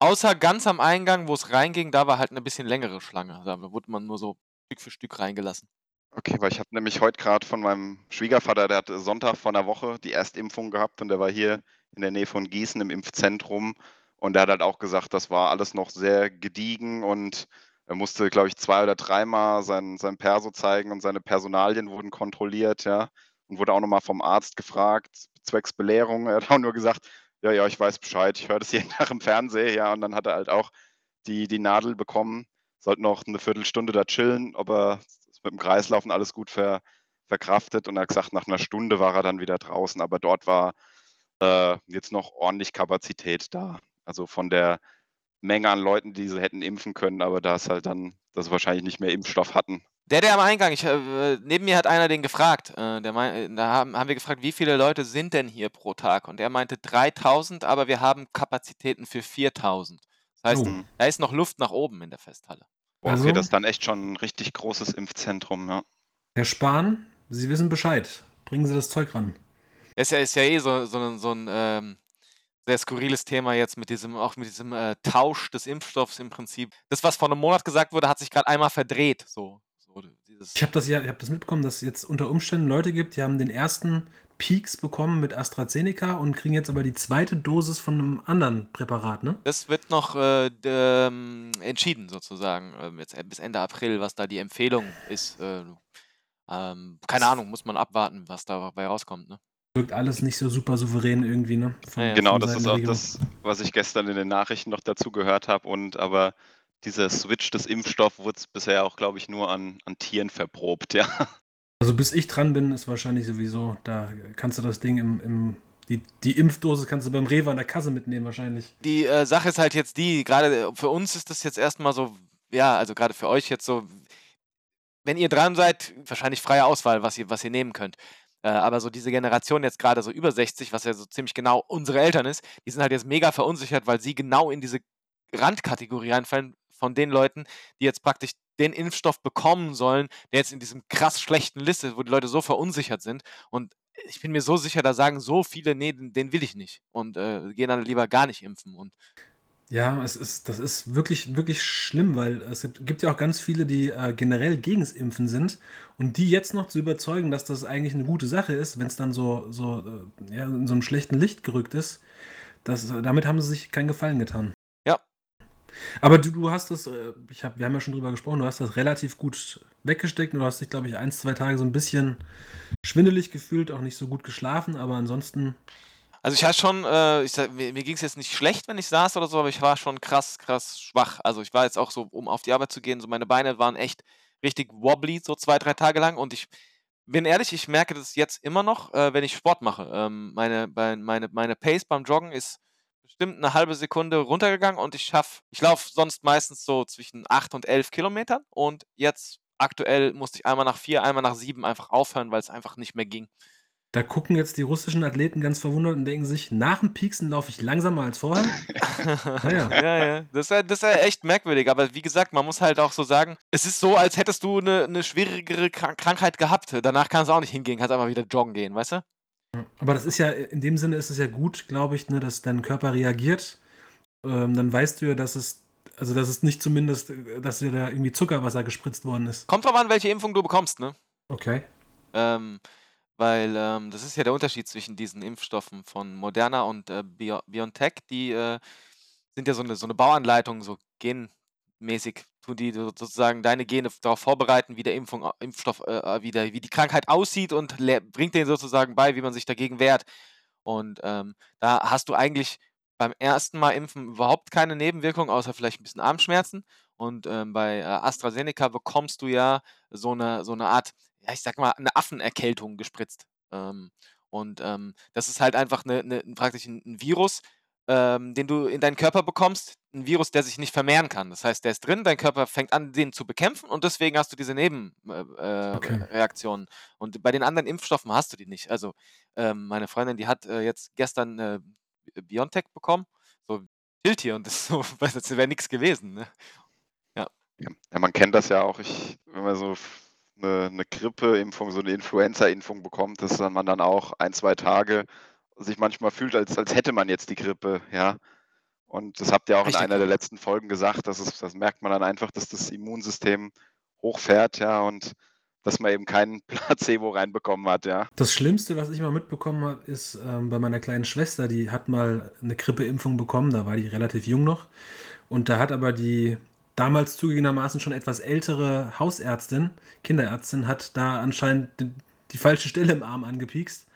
Außer ganz am Eingang, wo es reinging, da war halt eine bisschen längere Schlange. Da wurde man nur so Stück für Stück reingelassen. Okay, weil ich habe nämlich heute gerade von meinem Schwiegervater, der hatte Sonntag vor einer Woche die Erstimpfung gehabt und der war hier in der Nähe von Gießen im Impfzentrum. Und er hat halt auch gesagt, das war alles noch sehr gediegen und er musste, glaube ich, zwei oder dreimal sein, sein Perso zeigen und seine Personalien wurden kontrolliert, ja. Und wurde auch nochmal vom Arzt gefragt, zwecks Belehrung. Er hat auch nur gesagt, ja, ja, ich weiß Bescheid, ich höre das jeden [laughs] Tag im Fernsehen, ja. Und dann hat er halt auch die, die Nadel bekommen, sollte noch eine Viertelstunde da chillen, ob er mit dem Kreislaufen alles gut ver, verkraftet. Und er hat gesagt, nach einer Stunde war er dann wieder draußen, aber dort war äh, jetzt noch ordentlich Kapazität da. Also von der Menge an Leuten, die sie hätten impfen können, aber da ist halt dann, dass sie wahrscheinlich nicht mehr Impfstoff hatten. Der, der am Eingang, ich, äh, neben mir hat einer den gefragt. Äh, der mein, da haben, haben wir gefragt, wie viele Leute sind denn hier pro Tag? Und er meinte 3000, aber wir haben Kapazitäten für 4000. Das heißt, oh. da ist noch Luft nach oben in der Festhalle. Okay, also, das ist dann echt schon ein richtig großes Impfzentrum, ja. Herr Spahn, Sie wissen Bescheid. Bringen Sie das Zeug ran. Ist ja, ist ja eh so, so, ein, so ein ähm, sehr skurriles Thema jetzt mit diesem, auch mit diesem äh, Tausch des Impfstoffs im Prinzip. Das, was vor einem Monat gesagt wurde, hat sich gerade einmal verdreht. So, so ich habe das ja, ich habe das mitbekommen, dass es jetzt unter Umständen Leute gibt, die haben den ersten Peaks bekommen mit AstraZeneca und kriegen jetzt aber die zweite Dosis von einem anderen Präparat, ne? Das wird noch äh, ähm, entschieden sozusagen, äh, jetzt bis Ende April, was da die Empfehlung ist. Äh, ähm, keine Ahnung, muss man abwarten, was dabei rauskommt, ne? Wirkt alles nicht so super souverän irgendwie, ne? Von, ja, genau, das ist auch das, was ich gestern in den Nachrichten noch dazu gehört habe. Und aber dieser Switch des Impfstoffs wurde bisher auch, glaube ich, nur an, an Tieren verprobt, [laughs] ja. Also bis ich dran bin, ist wahrscheinlich sowieso, da kannst du das Ding im, im die, die Impfdose kannst du beim Rewe an der Kasse mitnehmen wahrscheinlich. Die äh, Sache ist halt jetzt die, gerade für uns ist das jetzt erstmal so, ja, also gerade für euch jetzt so, wenn ihr dran seid, wahrscheinlich freie Auswahl, was ihr, was ihr nehmen könnt. Äh, aber so diese Generation jetzt gerade so über 60, was ja so ziemlich genau unsere Eltern ist, die sind halt jetzt mega verunsichert, weil sie genau in diese Randkategorie reinfallen von den Leuten, die jetzt praktisch den Impfstoff bekommen sollen, der jetzt in diesem krass schlechten Liste, wo die Leute so verunsichert sind. Und ich bin mir so sicher, da sagen so viele, nee, den, den will ich nicht. Und äh, gehen dann lieber gar nicht impfen. Und ja, es ist, das ist wirklich, wirklich schlimm, weil es gibt, gibt ja auch ganz viele, die äh, generell gegens Impfen sind und die jetzt noch zu überzeugen, dass das eigentlich eine gute Sache ist, wenn es dann so, so äh, ja, in so einem schlechten Licht gerückt ist, das, damit haben sie sich keinen Gefallen getan. Ja. Aber du, du hast das, äh, ich hab, wir haben ja schon drüber gesprochen, du hast das relativ gut weggesteckt und du hast dich, glaube ich, ein, zwei Tage so ein bisschen schwindelig gefühlt, auch nicht so gut geschlafen, aber ansonsten also ich hatte schon, äh, ich, mir, mir ging es jetzt nicht schlecht, wenn ich saß oder so, aber ich war schon krass, krass schwach. Also ich war jetzt auch so, um auf die Arbeit zu gehen, so meine Beine waren echt richtig wobbly, so zwei, drei Tage lang. Und ich bin ehrlich, ich merke das jetzt immer noch, äh, wenn ich Sport mache. Ähm, meine, meine, meine Pace beim Joggen ist bestimmt eine halbe Sekunde runtergegangen und ich schaffe, ich laufe sonst meistens so zwischen 8 und 11 Kilometern und jetzt aktuell musste ich einmal nach vier, einmal nach sieben einfach aufhören, weil es einfach nicht mehr ging. Da gucken jetzt die russischen Athleten ganz verwundert und denken sich, nach dem Pieksen laufe ich langsamer als vorher. [laughs] ja, ja. ja, Das, ist, das ist ja echt merkwürdig. Aber wie gesagt, man muss halt auch so sagen, es ist so, als hättest du eine, eine schwierigere Krankheit gehabt. Danach kannst du auch nicht hingehen, kannst einfach wieder joggen gehen, weißt du? Aber das ist ja, in dem Sinne ist es ja gut, glaube ich, ne, dass dein Körper reagiert. Ähm, dann weißt du ja, dass es, also dass es nicht zumindest, dass dir da irgendwie Zuckerwasser gespritzt worden ist. Kommt drauf an, welche Impfung du bekommst, ne? Okay. Ähm, weil ähm, das ist ja der Unterschied zwischen diesen Impfstoffen von Moderna und äh, Bio BioNTech. Die äh, sind ja so eine, so eine Bauanleitung, so genmäßig tun die so- sozusagen deine Gene darauf vorbereiten, wie der Impfung, äh, Impfstoff, äh, äh, wie, der, wie die Krankheit aussieht und bringt denen sozusagen bei, wie man sich dagegen wehrt. Und ähm, da hast du eigentlich beim ersten Mal impfen überhaupt keine Nebenwirkungen, außer vielleicht ein bisschen Armschmerzen. Und ähm, bei äh, AstraZeneca bekommst du ja so eine, so eine Art, ich sag mal, eine Affenerkältung gespritzt. Ähm, und ähm, das ist halt einfach eine, eine, praktisch ein, ein Virus, ähm, den du in deinen Körper bekommst, ein Virus, der sich nicht vermehren kann. Das heißt, der ist drin, dein Körper fängt an, den zu bekämpfen und deswegen hast du diese Nebenreaktionen. Äh, Okay. Reaktionen. und bei den anderen Impfstoffen hast du die nicht. Also ähm, meine Freundin, die hat äh, jetzt gestern äh, Biontech bekommen, so Schild hier und das, so, [laughs] das wäre nichts gewesen. Ne? Ja, ja, man kennt das ja auch. Ich, wenn man so eine, eine Grippeimpfung, so eine Influenza-Impfung bekommt, dass dann man dann auch ein, zwei Tage sich manchmal fühlt, als, als hätte man jetzt die Grippe, ja. Und das habt ihr auch in Richtig. einer der letzten Folgen gesagt, dass es, das merkt man dann einfach, dass das Immunsystem hochfährt, ja, und dass man eben keinen [laughs] Placebo reinbekommen hat, ja. Das Schlimmste, was ich mal mitbekommen habe, ist ähm, bei meiner kleinen Schwester, die hat mal eine Grippeimpfung bekommen, da war die relativ jung noch. Und da hat aber die damals zugegebenermaßen schon etwas ältere Hausärztin, Kinderärztin, hat da anscheinend die, die falsche Stelle im Arm angepiekst.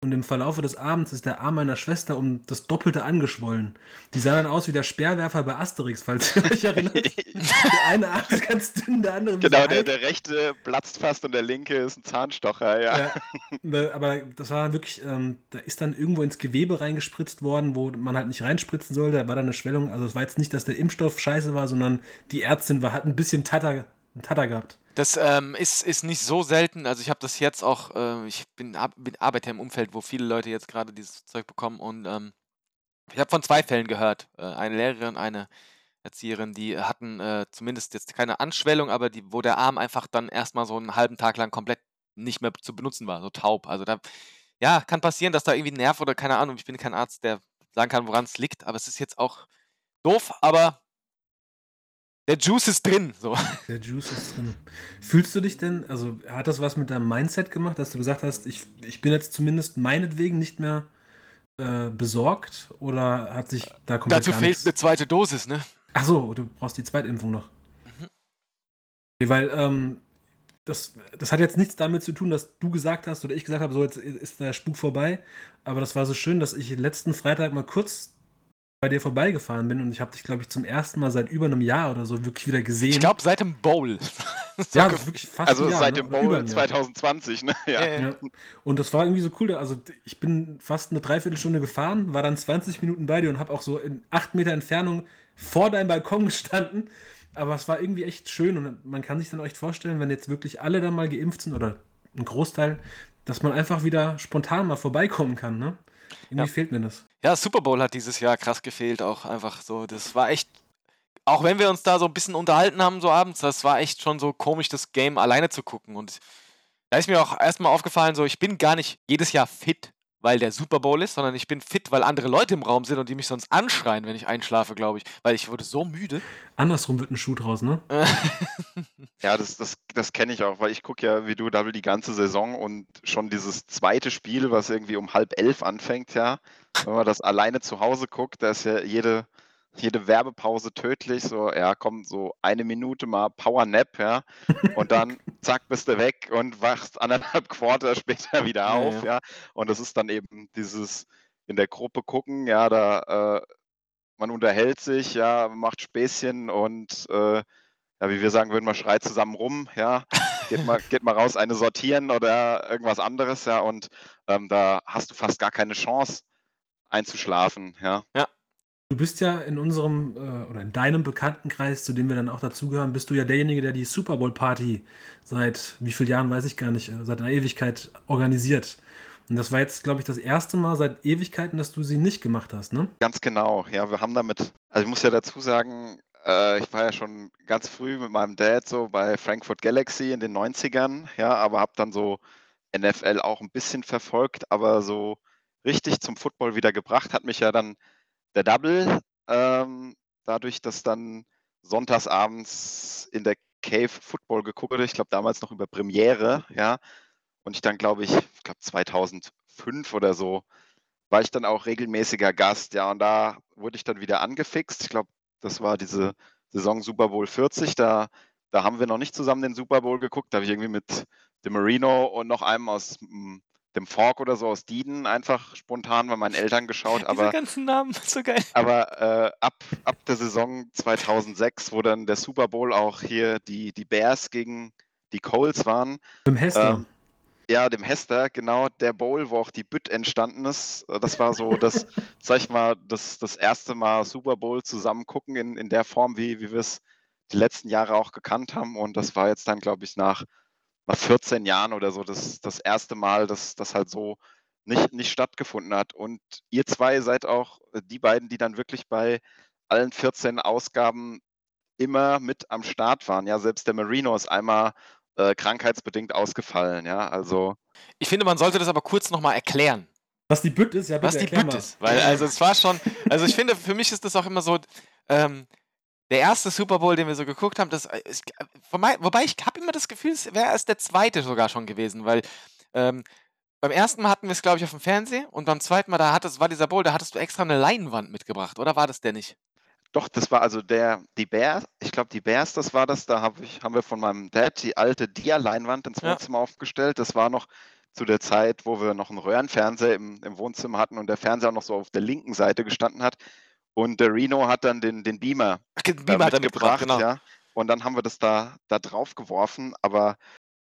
Und im Verlaufe des Abends ist der Arm meiner Schwester um das Doppelte angeschwollen. Die sah dann aus wie der Speerwerfer bei Asterix, falls ihr euch erinnert. [laughs] Der eine Arm ist ganz dünn, der andere Genau, der, der rechte platzt fast und der linke ist ein Zahnstocher, ja. Ja, ne, aber das war wirklich, ähm, da ist dann irgendwo ins Gewebe reingespritzt worden, wo man halt nicht reinspritzen sollte. Da war dann eine Schwellung. Also es war jetzt nicht, dass der Impfstoff scheiße war, sondern die Ärztin war, hat ein bisschen Tatter, einen Tatter gehabt. Das ähm, ist, ist nicht so selten. Also ich habe das jetzt auch, äh, ich bin, ar- bin arbeite im Umfeld, wo viele Leute jetzt gerade dieses Zeug bekommen und ähm, ich habe von zwei Fällen gehört. Äh, eine Lehrerin, eine Erzieherin, die hatten äh, zumindest jetzt keine Anschwellung, aber die, wo der Arm einfach dann erstmal so einen halben Tag lang komplett nicht mehr zu benutzen war, so taub. Also da, ja, kann passieren, dass da irgendwie ein Nerv oder keine Ahnung, ich bin kein Arzt, der sagen kann, woran es liegt, aber es ist jetzt auch doof, aber der Juice ist drin. So. Der Juice ist drin. Fühlst du dich denn, also hat das was mit deinem Mindset gemacht, dass du gesagt hast, ich, ich bin jetzt zumindest meinetwegen nicht mehr äh, besorgt oder hat sich da komplett Dazu fehlt nichts- eine zweite Dosis, ne? Ach so, du brauchst die Zweitimpfung noch. Mhm. Okay, weil ähm, das, das hat jetzt nichts damit zu tun, dass du gesagt hast oder ich gesagt habe, so jetzt ist der Spuk vorbei. Aber das war so schön, dass ich letzten Freitag mal kurz bei dir vorbeigefahren bin und ich habe dich, glaube ich, zum ersten Mal seit über einem Jahr oder so wirklich wieder gesehen. Ich glaube, seit dem Bowl. So ja, [laughs] wirklich fast Also ein Jahr, seit ne? dem über Bowl ein Jahr. 2020, ne? Ja. Ja, ja. Ja. Und das war irgendwie so cool. Also ich bin fast eine Dreiviertelstunde gefahren, war dann 20 Minuten bei dir und habe auch so in acht Meter Entfernung vor deinem Balkon gestanden. Aber es war irgendwie echt schön und man kann sich dann echt vorstellen, wenn jetzt wirklich alle dann mal geimpft sind oder ein Großteil, dass man einfach wieder spontan mal vorbeikommen kann. Ne? Irgendwie Ja. fehlt mir das. Ja, Super Bowl hat dieses Jahr krass gefehlt, auch einfach so. Das war echt, auch wenn wir uns da so ein bisschen unterhalten haben, so abends, das war echt schon so komisch, das Game alleine zu gucken. Und da ist mir auch erstmal aufgefallen, so, ich bin gar nicht jedes Jahr fit, weil der Super Bowl ist, sondern ich bin fit, weil andere Leute im Raum sind und die mich sonst anschreien, wenn ich einschlafe, glaube ich. Weil ich wurde so müde. Andersrum wird ein Schuh draus, ne? [laughs] Ja, das, das, das kenne ich auch, weil ich gucke ja wie du Double die ganze Saison und schon dieses zweite Spiel, was irgendwie um halb elf anfängt, ja, wenn man das alleine zu Hause guckt, da ist ja jede, jede Werbepause tödlich, so, ja, komm, so eine Minute mal Power Nap, ja, [laughs] und dann zack, bist du weg und wachst [laughs] anderthalb Quarter später wieder Ja, auf, ja. ja, und das ist dann eben dieses in der Gruppe gucken, ja, da, äh, man unterhält sich, ja, macht Späßchen und äh, ja, wie wir sagen würden, man schreit zusammen rum, ja, geht mal, geht mal raus, eine sortieren oder irgendwas anderes, ja, und ähm, da hast du fast gar keine Chance einzuschlafen, ja. Du bist ja in unserem äh, oder in deinem Bekanntenkreis, zu dem wir dann auch dazugehören, bist du ja derjenige, der die Super Bowl Party seit wie vielen Jahren, weiß ich gar nicht, äh, seit einer Ewigkeit organisiert. Und das war jetzt, glaube ich, das erste Mal seit Ewigkeiten, dass du sie nicht gemacht hast, ne? Ganz genau, ja, wir haben damit, also ich muss ja dazu sagen, äh, ich war ja schon ganz früh mit meinem Dad so bei Frankfurt Galaxy in den 90ern, ja, aber habe dann so NFL auch ein bisschen verfolgt, aber so richtig zum Football wieder gebracht hat mich ja dann der Double, ähm, dadurch, dass dann sonntagsabends in der Cave Football geguckt wurde, ich glaube damals noch über Premiere, ja, und ich dann glaube ich, ich glaube 2005 oder so, war ich dann auch regelmäßiger Gast, ja, und da wurde ich dann wieder angefixt. Ich glaube, das war diese Saison Super Bowl 40, da, da haben wir noch nicht zusammen den Super Bowl geguckt, da habe ich irgendwie mit dem Marino und noch einem aus hm, dem Fork oder so aus Dieden einfach spontan bei meinen Eltern geschaut. Aber, Diese ganzen Namen, so geil. aber äh, ab, ab der Saison 2006, wo dann der Super Bowl auch hier die, die Bears gegen die Coles waren, dem Hester. Ähm, ja, dem Hester, genau, der Bowl, wo auch die Bütt entstanden ist. Das war so das, [laughs] sag ich mal, das, das erste Mal Super Bowl zusammen gucken in, in der Form, wie, wie wir es die letzten Jahre auch gekannt haben. Und das war jetzt dann, glaube ich, nach, nach 14 Jahren oder so das, das erste Mal, dass das halt so nicht, nicht stattgefunden hat. Und ihr zwei seid auch äh, die beiden, die dann wirklich bei allen 14 Ausgaben immer mit am Start waren. Ja, selbst der Marino ist einmal äh, krankheitsbedingt ausgefallen. Ja, also Ich finde, man sollte das aber kurz nochmal erklären. Was die Bütt ist, ja, bitte was die Bütt mal. ist. Weil, also es war schon, also ich finde, für mich ist das auch immer so, ähm, der erste Super Bowl, den wir so geguckt haben, das, äh, ist, wobei, wobei ich habe immer das Gefühl, es wäre erst der zweite sogar schon gewesen, weil ähm, beim ersten Mal hatten wir es, glaube ich, auf dem Fernsehen und beim zweiten Mal, da hattest, war dieser Bowl, da hattest du extra eine Leinwand mitgebracht, oder war das der nicht? Doch, das war also der, die Bears, ich glaube, die Bears, das war das, da hab ich, haben wir von meinem Dad die alte Dia-Leinwand ins Ja. Wohnzimmer aufgestellt. Das war noch zu der Zeit, wo wir noch einen Röhrenfernseher im, im Wohnzimmer hatten und der Fernseher auch noch so auf der linken Seite gestanden hat. Und der Reno hat dann den, den Beamer Ach, den Beamer hat er mitgebracht, genau. ja. Und dann haben wir das da, da drauf geworfen, aber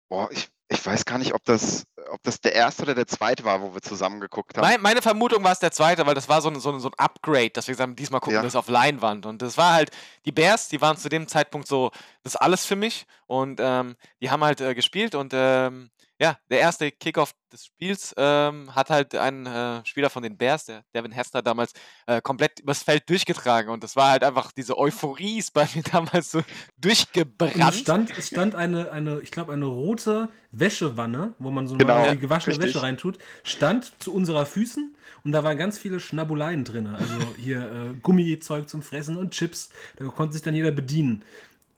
boah, ich, ich weiß gar nicht, ob das, ob das der erste oder der zweite war, wo wir zusammen geguckt haben. Mein, meine Vermutung war es der zweite, weil das war so ein, so ein, so ein Upgrade, dass wir gesagt haben, diesmal gucken Ja. wir es auf Leinwand. Und das war halt, die Bears, die waren zu dem Zeitpunkt so, das ist alles für mich. Und ähm, die haben halt äh, gespielt und ähm, ja, der erste Kickoff des Spiels ähm, hat halt ein äh, Spieler von den Bears, der Devin Hester damals, äh, komplett übers Feld durchgetragen. Und das war halt einfach diese Euphorie ist bei mir [laughs] damals so durchgebrannt. es stand, es stand eine, eine, ich glaube, eine rote Wäschewanne, wo man so Genau, die gewaschene richtig. Wäsche reintut, stand zu unserer Füßen und da waren ganz viele Schnabuleien drin. Also hier äh, Gummizeug zum Fressen und Chips. Da konnte sich dann jeder bedienen.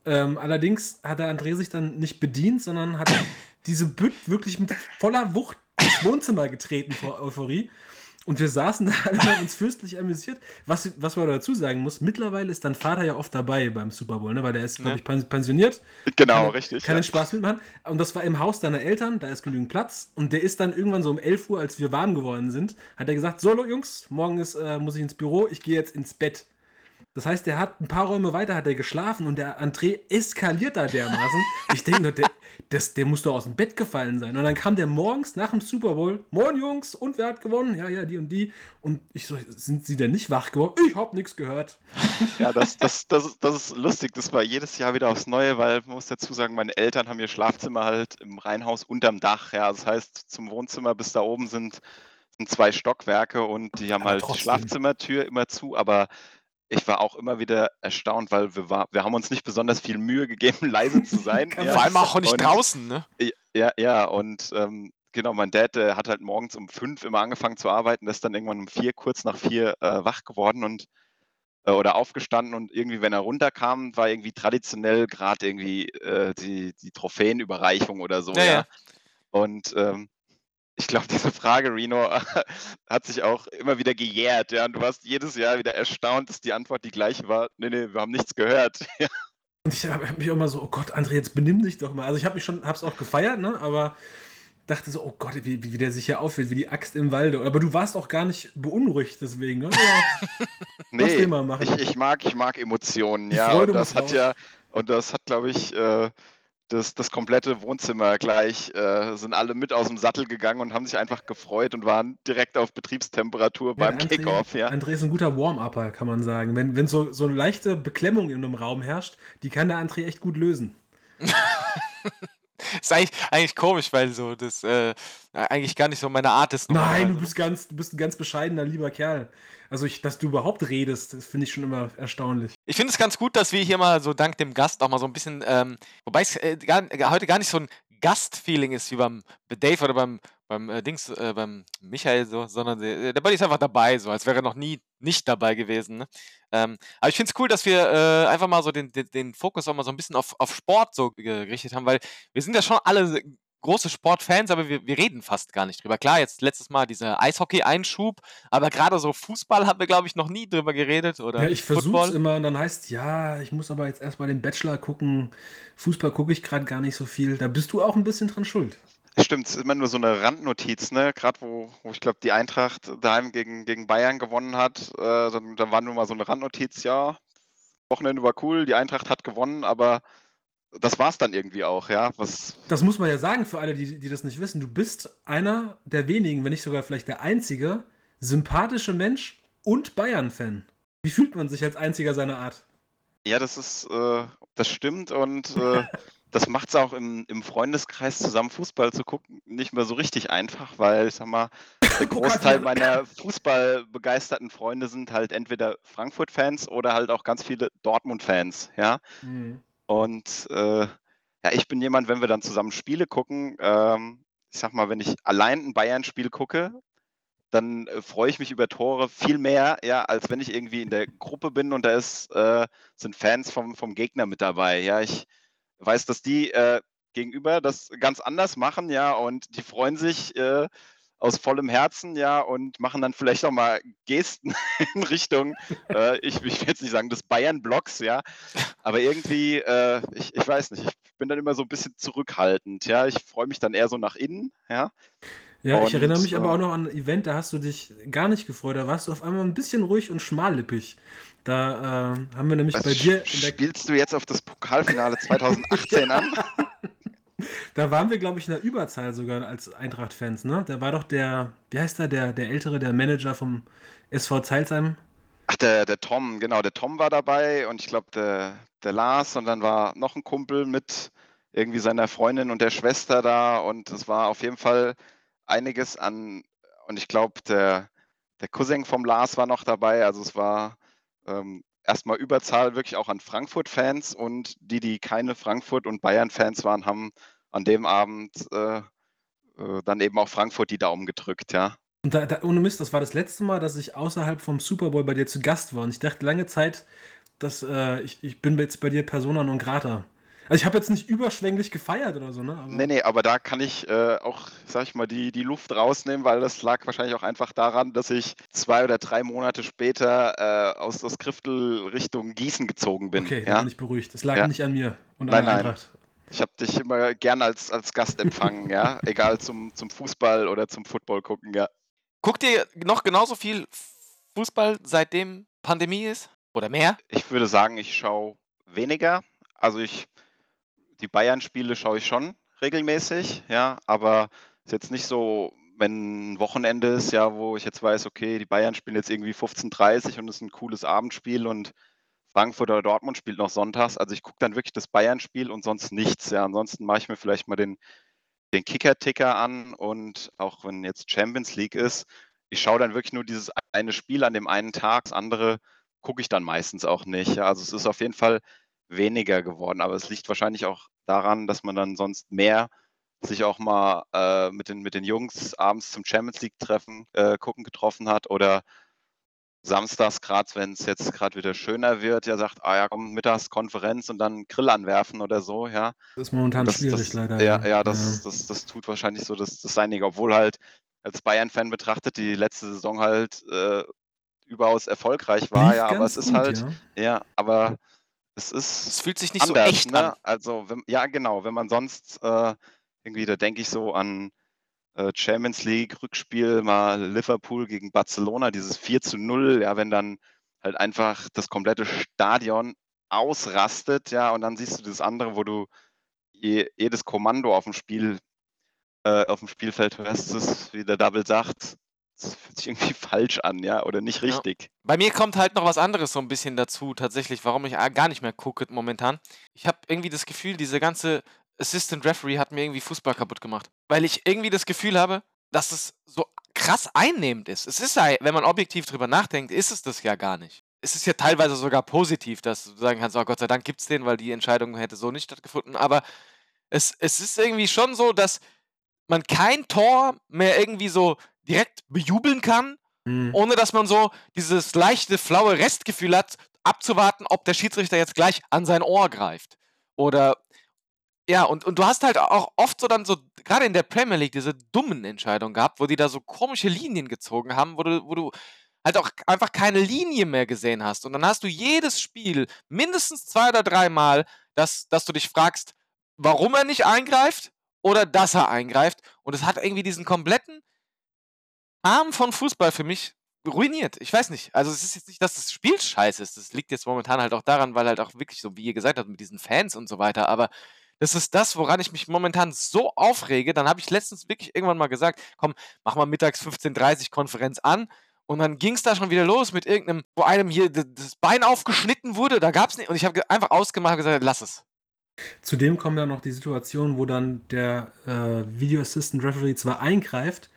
Ähm, allerdings hat der André sich dann nicht bedient, sondern hat diese Bütt wirklich mit voller Wucht ins Wohnzimmer getreten vor Euphorie. Und wir saßen da alle haben uns fürstlich amüsiert. Was, was man dazu sagen muss, mittlerweile ist dein Vater ja oft dabei beim Super Bowl, ne? weil der ist, glaube ich, pen- pensioniert genau, kann, richtig. Kann ja. den Spaß mitmachen. Und das war im Haus deiner Eltern, da ist genügend Platz. Und der ist dann irgendwann so um 11 Uhr, als wir warm geworden sind, hat er gesagt: So, Jungs, morgen ist, äh, muss ich ins Büro, ich gehe jetzt ins Bett. Das heißt, der hat ein paar Räume weiter hat er geschlafen und der André eskaliert da dermaßen. Ich denke nur, der, das, der muss doch aus dem Bett gefallen sein. Und dann kam der morgens nach dem Super Bowl: Moin Jungs, und wer hat gewonnen? Ja, ja, die und die. Und ich so: Sind sie denn nicht wach geworden? Ich hab nichts gehört. Ja, das, das, das, ist- das ist lustig. Das war jedes Jahr wieder aufs Neue, weil man muss dazu sagen, meine Eltern haben ihr Schlafzimmer halt im Reihenhaus unterm Dach. Ja, das heißt, zum Wohnzimmer bis da oben sind, sind zwei Stockwerke und die haben Aber halt die trotzdem. Schlafzimmertür immer zu. Aber ich war auch immer wieder erstaunt, weil wir, war, wir haben uns nicht besonders viel Mühe gegeben, [laughs] leise zu [laughs] sein. Ja. Vor allem auch [laughs] nicht Und- draußen, ne? Ja, ja, und ähm, genau, mein Dad der hat halt morgens um fünf immer angefangen zu arbeiten, ist dann irgendwann um vier, kurz nach vier äh, wach geworden und äh, oder aufgestanden und irgendwie, wenn er runterkam, war irgendwie traditionell gerade irgendwie äh, die, die Trophäenüberreichung oder so, Ja, ja. ja. Und ähm, ich glaube, diese Frage, Reno, [laughs] hat sich auch immer wieder gejährt, ja. Und du warst jedes Jahr wieder erstaunt, dass die Antwort die gleiche war. Nee, nee, wir haben nichts gehört. [laughs] Ja, Und ich habe mich auch immer so, oh Gott, André, jetzt benimm dich doch mal. Also ich habe mich schon, hab's auch gefeiert, ne? Aber dachte so, oh Gott, wie, wie der sich hier aufhält, wie die Axt im Walde. Aber du warst auch gar nicht beunruhigt deswegen, [laughs] ne? Nee. Ich, ich mag, ich mag Emotionen, ja. Und das hat raus. ja, und das hat, glaube ich, äh, das, das komplette Wohnzimmer gleich, äh, sind alle mit aus dem Sattel gegangen und haben sich einfach gefreut und waren direkt auf Betriebstemperatur beim André- Kickoff, ja. André ist ein guter Warm-Upper, kann man sagen. Wenn, wenn so, so eine leichte Beklemmung in einem Raum herrscht, die kann der André echt gut lösen. [laughs] [laughs] Ist eigentlich, eigentlich komisch, weil so das äh, eigentlich gar nicht so meine Art ist. Nein, normalerweise, du bist ganz, du bist ein ganz bescheidener, lieber Kerl. Also ich, dass du überhaupt redest, das finde ich schon immer erstaunlich. Ich finde es ganz gut, dass wir hier mal so dank dem Gast auch mal so ein bisschen, ähm, wobei es äh, heute gar nicht so ein Gastfeeling ist wie beim Dave oder beim, beim äh, Dings, äh, beim Michael so, sondern der, der Buddy ist einfach dabei, so als wäre er noch nie nicht dabei gewesen. Ne? Ähm, aber ich finde es cool, dass wir äh, einfach mal so den, den, den Fokus auch mal so ein bisschen auf, auf Sport so gerichtet haben, weil wir sind ja schon alle große Sportfans, aber wir, wir reden fast gar nicht drüber. Klar, jetzt letztes Mal dieser Eishockey-Einschub, aber gerade so Fußball haben wir, glaube ich, noch nie drüber geredet. Oder ja, ich versuche es immer und dann heißt ja, ich muss aber jetzt erstmal den Bachelor gucken. Fußball gucke ich gerade gar nicht so viel. Da bist du auch ein bisschen dran schuld. Stimmt, es ist immer nur so eine Randnotiz, ne? Gerade wo, wo ich glaube, die Eintracht daheim gegen, gegen Bayern gewonnen hat, äh, dann, dann war nur mal so eine Randnotiz, ja, Wochenende war cool, die Eintracht hat gewonnen, aber das war es dann irgendwie auch, ja. Was das muss man ja sagen für alle, die, die das nicht wissen. Du bist einer der wenigen, wenn nicht sogar vielleicht der einzige, sympathische Mensch und Bayern-Fan. Wie fühlt man sich als einziger seiner Art? Ja, das ist, äh, das stimmt und äh, [laughs] das macht es auch im, im Freundeskreis zusammen Fußball zu gucken nicht mehr so richtig einfach, weil ich sag mal, der [laughs] Großteil meiner fußballbegeisterten Freunde sind halt entweder Frankfurt-Fans oder halt auch ganz viele Dortmund-Fans, ja. Mhm. Und äh, ja, ich bin jemand, wenn wir dann zusammen Spiele gucken, ähm, ich sag mal, wenn ich allein ein Bayern-Spiel gucke, dann äh, freue ich mich über Tore viel mehr, ja, als wenn ich irgendwie in der Gruppe bin und da ist, äh, sind Fans vom, vom Gegner mit dabei. Ja, ich weiß, dass die äh, gegenüber das ganz anders machen, ja, und die freuen sich äh, aus vollem Herzen, ja, und machen dann vielleicht auch mal Gesten [laughs] in Richtung, äh, ich, ich will jetzt nicht sagen des Bayern-Blocks, ja, aber irgendwie, äh, ich, ich weiß nicht, ich bin dann immer so ein bisschen zurückhaltend, ja, ich freue mich dann eher so nach innen, ja. Ja, und, ich erinnere mich aber auch noch an ein Event, da hast du dich gar nicht gefreut, da warst du auf einmal ein bisschen ruhig und schmallippig. Da äh, haben wir nämlich bei dir. Spielst du jetzt auf das Pokalfinale [laughs] 2018 an? Da waren wir, glaube ich, in der Überzahl sogar als Eintracht-Fans, ne? Da war doch der, wie heißt der, der, der ältere, der Manager vom SV Zeilsheim. Ach, der, der Tom, genau, der Tom war dabei und ich glaube der, der Lars und dann war noch ein Kumpel mit irgendwie seiner Freundin und der Schwester da und es war auf jeden Fall einiges an, und ich glaube, der, der Cousin vom Lars war noch dabei, also es war ähm, erstmal Überzahl wirklich auch an Frankfurt-Fans und die, die keine Frankfurt- und Bayern-Fans waren, haben an dem Abend äh, äh, dann eben auch Frankfurt die Daumen gedrückt, ja. Und da, da, ohne Mist, das war das letzte Mal, dass ich außerhalb vom Super Bowl bei dir zu Gast war. Und ich dachte lange Zeit, dass äh, ich, ich bin jetzt bei dir Persona non grata. Also ich habe jetzt nicht überschwänglich gefeiert oder so, ne? Aber nee, nee, aber da kann ich äh, auch, sag ich mal, die, die Luft rausnehmen, weil das lag wahrscheinlich auch einfach daran, dass ich zwei oder drei Monate später äh, aus der Skriftel Richtung Gießen gezogen bin. Okay, ja? bin ich beruhigt. Das lag ja. nicht an mir und nein, an nein. Ich habe dich immer gern als, als Gast empfangen, ja. [laughs] Egal zum, zum Fußball oder zum Football gucken, ja. Guckt ihr noch genauso viel Fußball, seitdem Pandemie ist? Oder mehr? Ich würde sagen, ich schaue weniger. Also ich die Bayern-Spiele schaue ich schon regelmäßig, ja, aber ist jetzt nicht so, wenn ein Wochenende ist, ja, wo ich jetzt weiß, okay, die Bayern spielen jetzt irgendwie 15:30 und es ist ein cooles Abendspiel und Frankfurt oder Dortmund spielt noch sonntags. Also ich gucke dann wirklich das Bayern-Spiel und sonst nichts. Ja, ansonsten mache ich mir vielleicht mal den, den Kicker-Ticker an und auch wenn jetzt Champions League ist, ich schaue dann wirklich nur dieses eine Spiel an dem einen Tag, das andere gucke ich dann meistens auch nicht. Ja, also es ist auf jeden Fall weniger geworden. Aber es liegt wahrscheinlich auch daran, dass man dann sonst mehr sich auch mal äh, mit, den, mit den Jungs abends zum Champions League treffen, äh, gucken getroffen hat oder samstags, gerade wenn es jetzt gerade wieder schöner wird, ja sagt, ah ja, komm, mittags Konferenz und dann Grill anwerfen oder so, ja. Das ist momentan das, schwierig das, leider. Ja, ja, das, ja. Das, das, tut wahrscheinlich so das, das Seinige, obwohl halt als Bayern-Fan betrachtet die letzte Saison halt äh, überaus erfolgreich war, Lief ja, aber es ist gut, halt, ja, ja aber es ist. Es fühlt sich nicht anders, so echt ne? an. Also, wenn, ja, genau. Wenn man sonst äh, irgendwie, da denke ich so an äh, Champions League Rückspiel, mal Liverpool gegen Barcelona, dieses 4 zu 0, ja, wenn dann halt einfach das komplette Stadion ausrastet, ja, und dann siehst du das andere, wo du je, jedes Kommando auf dem Spiel, äh, auf dem Spielfeld hörst, wie der Double sagt, das fühlt sich irgendwie [laughs] falsch an, ja, oder nicht richtig. Ja. Bei mir kommt halt noch was anderes so ein bisschen dazu, tatsächlich, warum ich gar nicht mehr gucke momentan. Ich habe irgendwie das Gefühl, diese ganze Assistant Referee hat mir irgendwie Fußball kaputt gemacht. Weil ich irgendwie das Gefühl habe, dass es so krass einnehmend ist. Es ist ja, wenn man objektiv drüber nachdenkt, ist es das ja gar nicht. Es ist ja teilweise sogar positiv, dass du sagen kannst, oh Gott sei Dank gibt es den, weil die Entscheidung hätte so nicht stattgefunden. Aber es, es ist irgendwie schon so, dass man kein Tor mehr irgendwie so direkt bejubeln kann, Mhm. ohne dass man so dieses leichte, flaue Restgefühl hat, abzuwarten, ob der Schiedsrichter jetzt gleich an sein Ohr greift. Oder ja, und, und du hast halt auch oft so dann so, gerade in der Premier League, diese dummen Entscheidungen gehabt, wo die da so komische Linien gezogen haben, wo du, wo du halt auch einfach keine Linie mehr gesehen hast. Und dann hast du jedes Spiel mindestens zwei oder dreimal, dass, dass du dich fragst, warum er nicht eingreift oder dass er eingreift. Und es hat irgendwie diesen kompletten Arm von Fußball für mich ruiniert. Ich weiß nicht. Also es ist jetzt nicht, dass das Spiel scheiße ist. Das liegt jetzt momentan halt auch daran, weil halt auch wirklich so, wie ihr gesagt habt, mit diesen Fans und so weiter. Aber das ist das, woran ich mich momentan so aufrege. Dann habe ich letztens wirklich irgendwann mal gesagt, komm, mach mal mittags 15.30 Uhr Konferenz an. Und dann ging es da schon wieder los mit irgendeinem, wo einem hier das Bein aufgeschnitten wurde. Da gab es nicht. Und ich habe einfach ausgemacht und gesagt, lass es. Zudem kommen dann noch die Situationen, wo dann der äh, Video Assistant Referee zwar eingreift,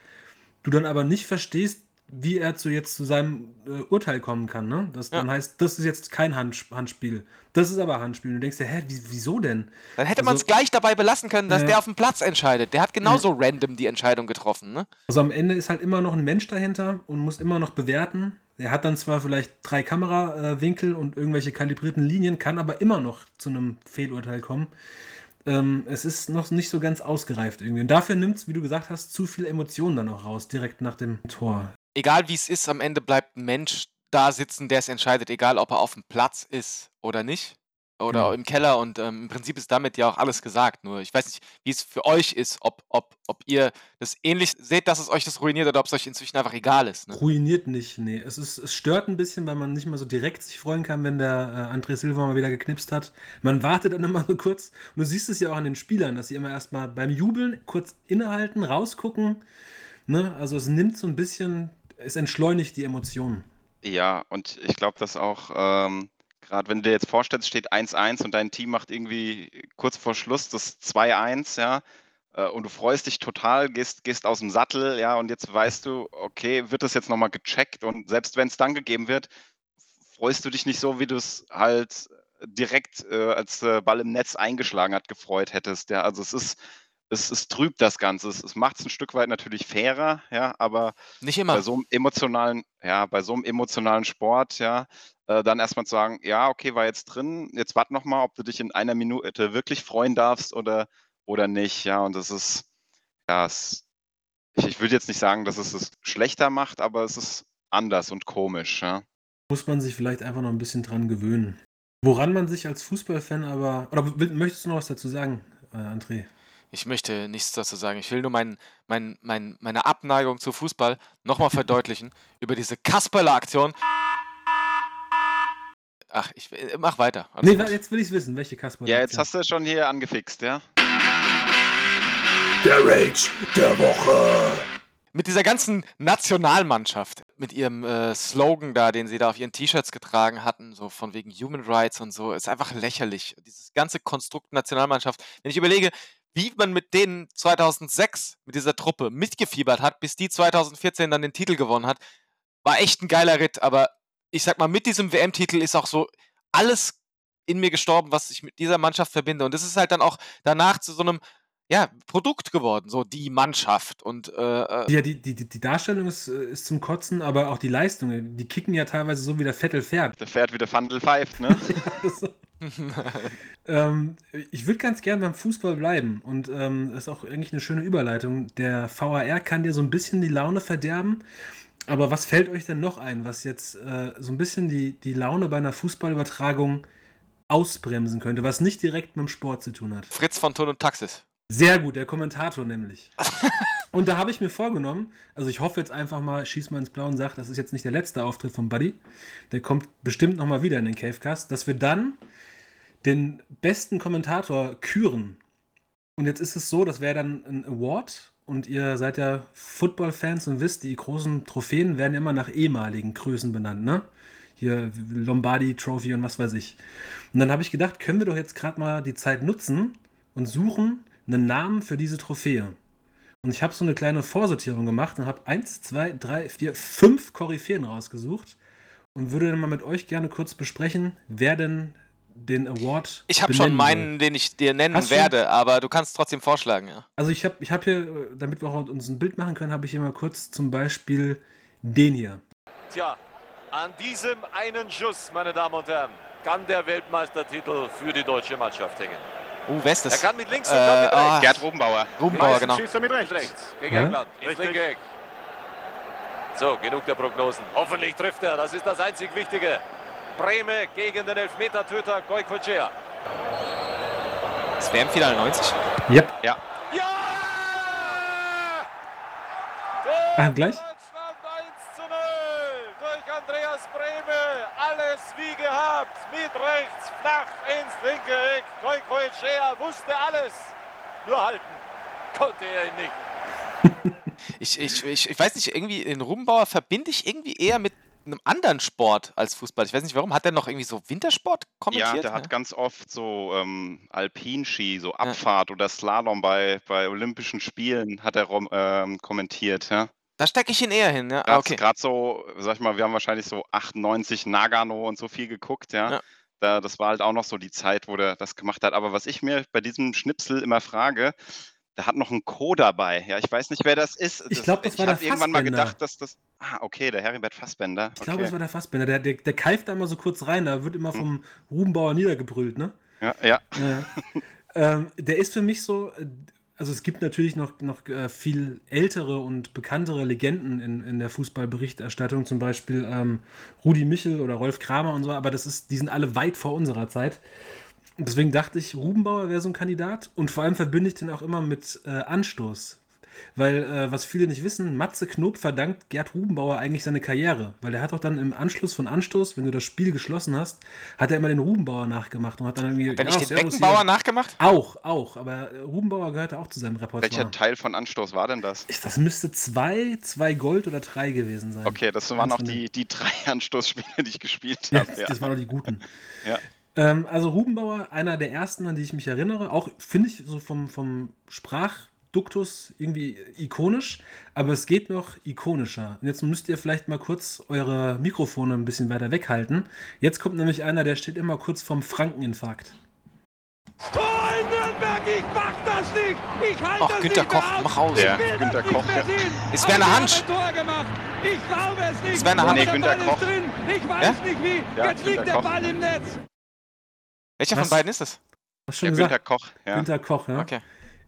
du dann aber nicht verstehst, wie er zu jetzt zu seinem äh, Urteil kommen kann. Ne? Das Ja. dann heißt, das ist jetzt kein Hand, Handspiel. Das ist aber Handspiel. Und du denkst dir, hä, wie, wieso denn? Dann hätte Also- man es gleich dabei belassen können, dass Ja. der auf dem Platz entscheidet. Der hat genauso random die Entscheidung getroffen. Ne? Also am Ende ist halt immer noch ein Mensch dahinter und muss immer noch bewerten. Er hat dann zwar vielleicht drei Kamerawinkel und irgendwelche kalibrierten Linien, kann aber immer noch zu einem Fehlurteil kommen. Ähm, es ist noch nicht so ganz ausgereift irgendwie. Und dafür nimmt es, wie du gesagt hast, zu viel Emotionen dann auch raus, direkt nach dem Tor. egal wie es ist, am Ende bleibt ein Mensch da sitzen, der es entscheidet, egal ob er auf dem Platz ist oder nicht. Oder Genau. im Keller und ähm, im Prinzip ist damit ja auch alles gesagt. Nur ich weiß nicht, wie es für euch ist, ob, ob, ob ihr das ähnlich seht, dass es euch das ruiniert oder ob es euch inzwischen einfach egal ist. Ne? Ruiniert nicht, nee. Es, ist, es stört ein bisschen, weil man nicht mehr so direkt sich freuen kann, wenn der äh, André Silva mal wieder geknipst hat. Man wartet dann [laughs] immer so kurz. Und du siehst es ja auch an den Spielern, dass sie immer erstmal beim Jubeln kurz innehalten, rausgucken. Ne? Also es nimmt so ein bisschen, es entschleunigt die Emotionen. Ja, und ich glaube, dass auch, ähm, gerade wenn du dir jetzt vorstellst, steht 1-1 und dein Team macht irgendwie kurz vor Schluss das 2-1, ja, äh, und du freust dich total, gehst, gehst aus dem Sattel, ja, und jetzt weißt du, okay, wird das jetzt nochmal gecheckt und selbst wenn es dann gegeben wird, freust du dich nicht so, wie du es halt direkt, äh, als der Ball im Netz eingeschlagen hat, gefreut hättest, ja, also es ist, es, es trübt das Ganze, es, es macht es ein Stück weit natürlich fairer, ja, aber Nicht bei immer. so einem emotionalen, ja, bei so einem emotionalen Sport, ja, äh, dann erstmal zu sagen, ja, okay, war jetzt drin, jetzt warte noch mal, ob du dich in einer Minute wirklich freuen darfst oder, oder nicht, ja, und das ist, ja, es, ich, ich würde jetzt nicht sagen, dass es es schlechter macht, aber es ist anders und komisch, ja. Muss man sich vielleicht einfach noch ein bisschen dran gewöhnen. Woran man sich als Fußballfan aber. Oder möchtest du noch was dazu sagen, äh, André? Ich möchte nichts dazu sagen. Ich will nur mein, mein, mein, meine Abneigung zu Fußball nochmal verdeutlichen [laughs] über diese Kasperler-Aktion. Ach, ich äh, mach weiter. Nee, jetzt will ich es wissen, welche Kasper. Ja, jetzt hast du schon hier angefixt, ja. Der Rage der Woche. mit dieser ganzen Nationalmannschaft, mit ihrem äh, Slogan da, den sie da auf ihren T-Shirts getragen hatten, so von wegen Human Rights und so, ist einfach lächerlich. Dieses ganze Konstrukt Nationalmannschaft. Wenn ich überlege, wie man mit denen 2006 mit dieser Truppe mitgefiebert hat, bis die 2014 dann den Titel gewonnen hat, war echt ein geiler Ritt. Aber ich sag mal, mit diesem WM-Titel ist auch so alles in mir gestorben, was ich mit dieser Mannschaft verbinde. Und das ist halt dann auch danach zu so einem ja, Produkt geworden, so die Mannschaft. Und äh, äh, Ja, die, die, die Darstellung ist, äh, ist zum Kotzen, aber auch die Leistung. Die kicken ja teilweise so wie der Vettel fährt. Der fährt wie der Fandel pfeift, ne? [laughs] Das- [laughs] ähm, ich würde ganz gern beim Fußball bleiben und ähm, das ist auch eigentlich eine schöne Überleitung. Der VAR kann dir so ein bisschen die Laune verderben, aber was fällt euch denn noch ein, was jetzt äh, so ein bisschen die, die Laune bei einer Fußballübertragung ausbremsen könnte, was nicht direkt mit dem Sport zu tun hat? Fritz von Ton und Taxis. Sehr gut, der Kommentator nämlich. [laughs] Und da habe ich mir vorgenommen, also ich hoffe jetzt einfach mal, schieß mal ins Blaue und sag, das ist jetzt nicht der letzte Auftritt von Buddy. Der kommt bestimmt nochmal wieder in den Cavecast, dass wir dann den besten Kommentator küren. Und jetzt ist es so, das wäre dann ein Award und ihr seid ja Football-Fans und wisst, die großen Trophäen werden immer nach ehemaligen Größen benannt, ne? Hier Lombardi Trophy und was weiß ich. Und dann habe ich gedacht, können wir doch jetzt gerade mal die Zeit nutzen und suchen einen Namen für diese Trophäe. Und ich habe so eine kleine Vorsortierung gemacht und habe eins, zwei, drei, vier, fünf Koryphäen rausgesucht und würde dann mal mit euch gerne kurz besprechen, wer denn den Award. Ich habe schon meinen, den ich dir nennen Hast du? werde, aber du kannst trotzdem vorschlagen, ja. Also ich habe ich hab hier, äh, damit wir auch uns ein Bild machen können, habe ich hier mal kurz zum Beispiel den hier. Tja, an diesem einen Schuss, meine Damen und Herren, kann der Weltmeistertitel für die deutsche Mannschaft hängen. Uh, wer ist Er das? kann mit links und Äh, kann mit ah, rechts. Gerd Rubenbauer. Rubenbauer, genau. schießt er mit rechts. rechts gegen Ja? England. Ins linke Eck. So, genug der Prognosen. Hoffentlich trifft er. Das ist das einzig Wichtige. Breme gegen den Elfmetertöter Goikocea. Das WM-Finale 90? Yep. Ja! Ah, gleich? Deutschland 1 zu 0 durch Andreas Breme. Alles wie gehabt. Mit rechts, flach ins linke Eck. Goikocea wusste alles. Nur halten konnte er ihn nicht. [laughs] Ich, ich, ich, ich weiß nicht, irgendwie den Rubenbauer verbinde ich irgendwie eher mit einem anderen Sport als Fußball. Ich weiß nicht warum. Hat der noch irgendwie so Wintersport kommentiert? Ja, der hat ganz oft so ähm, Alpinski, so Abfahrt oder Slalom bei, bei Olympischen Spielen hat er ähm, kommentiert. Ja. Da stecke ich ihn eher hin, ja. Ah, Gerade okay. gerade so, sag ich mal, wir haben wahrscheinlich so 98 Nagano und so viel geguckt, ja. Ja. Da, das war halt auch noch so die Zeit, wo der das gemacht hat. Aber was ich mir bei diesem Schnipsel immer frage, der hat noch einen Co dabei. Ja, ich weiß nicht, wer das ist. Ich glaub, das war ich der hab irgendwann mal gedacht, dass das. Ah, okay, der Heribert Fassbender. Ich glaube, okay. das war der Fassbender. Der, der, der keift da immer so kurz rein. Da wird immer vom Rubenbauer niedergebrüllt, ne? ja, ja. Ja. ähm, der ist für mich so, also es gibt natürlich noch, noch äh, viel ältere und bekanntere Legenden in, in der Fußballberichterstattung, zum Beispiel ähm, Rudi Michel oder Rolf Kramer und so, aber das ist, die sind alle weit vor unserer Zeit. Deswegen dachte ich, Rubenbauer wäre so ein Kandidat und vor allem verbinde ich den auch immer mit äh, Anstoß. Weil, äh, was viele nicht wissen, Matze Knob verdankt Gerd Rubenbauer eigentlich seine Karriere. Weil der hat auch dann im Anschluss von Anstoß, wenn du das Spiel geschlossen hast, hat er immer den Rubenbauer nachgemacht und hat dann irgendwie. Wenn ich ja, den Beckenbauer hier. nachgemacht? Auch, auch. Aber äh, Rubenbauer gehörte auch zu seinem Repertoire. Welcher Teil von Anstoß war denn das? Ich- Das müsste zwei, zwei Gold oder drei gewesen sein. Okay, das waren auch die, die drei [laughs] Anstoßspiele, die ich gespielt Ja, habe. Ja. das waren doch die guten. Ja. Ähm, also Rubenbauer, einer der ersten, an die ich mich erinnere, auch finde ich so vom, vom Sprachduktus irgendwie ikonisch, aber es geht noch ikonischer. Und jetzt müsst ihr vielleicht mal kurz eure Mikrofone ein bisschen weiter weghalten. Jetzt kommt nämlich einer, der steht immer kurz vorm Frankeninfarkt. Tor in Nürnberg, ich mach das nicht! Ich halte Ach, das Günter nicht Koch, mehr aus. mach aus. Der Ich will Günter das nicht Koch, ja. Ist Werner Hansch. Tor gemacht. Ich glaube es nicht. Ist Werner Hansch. Nee, Günter Koch. drin. Ich weiß Ja? nicht wie. Ja, Jetzt liegt Günter der Koch. Ball im Netz. Welcher Was? von beiden ist das? Hast schon Der gesagt? Günter Koch, ja. Günter Koch, ja. Okay.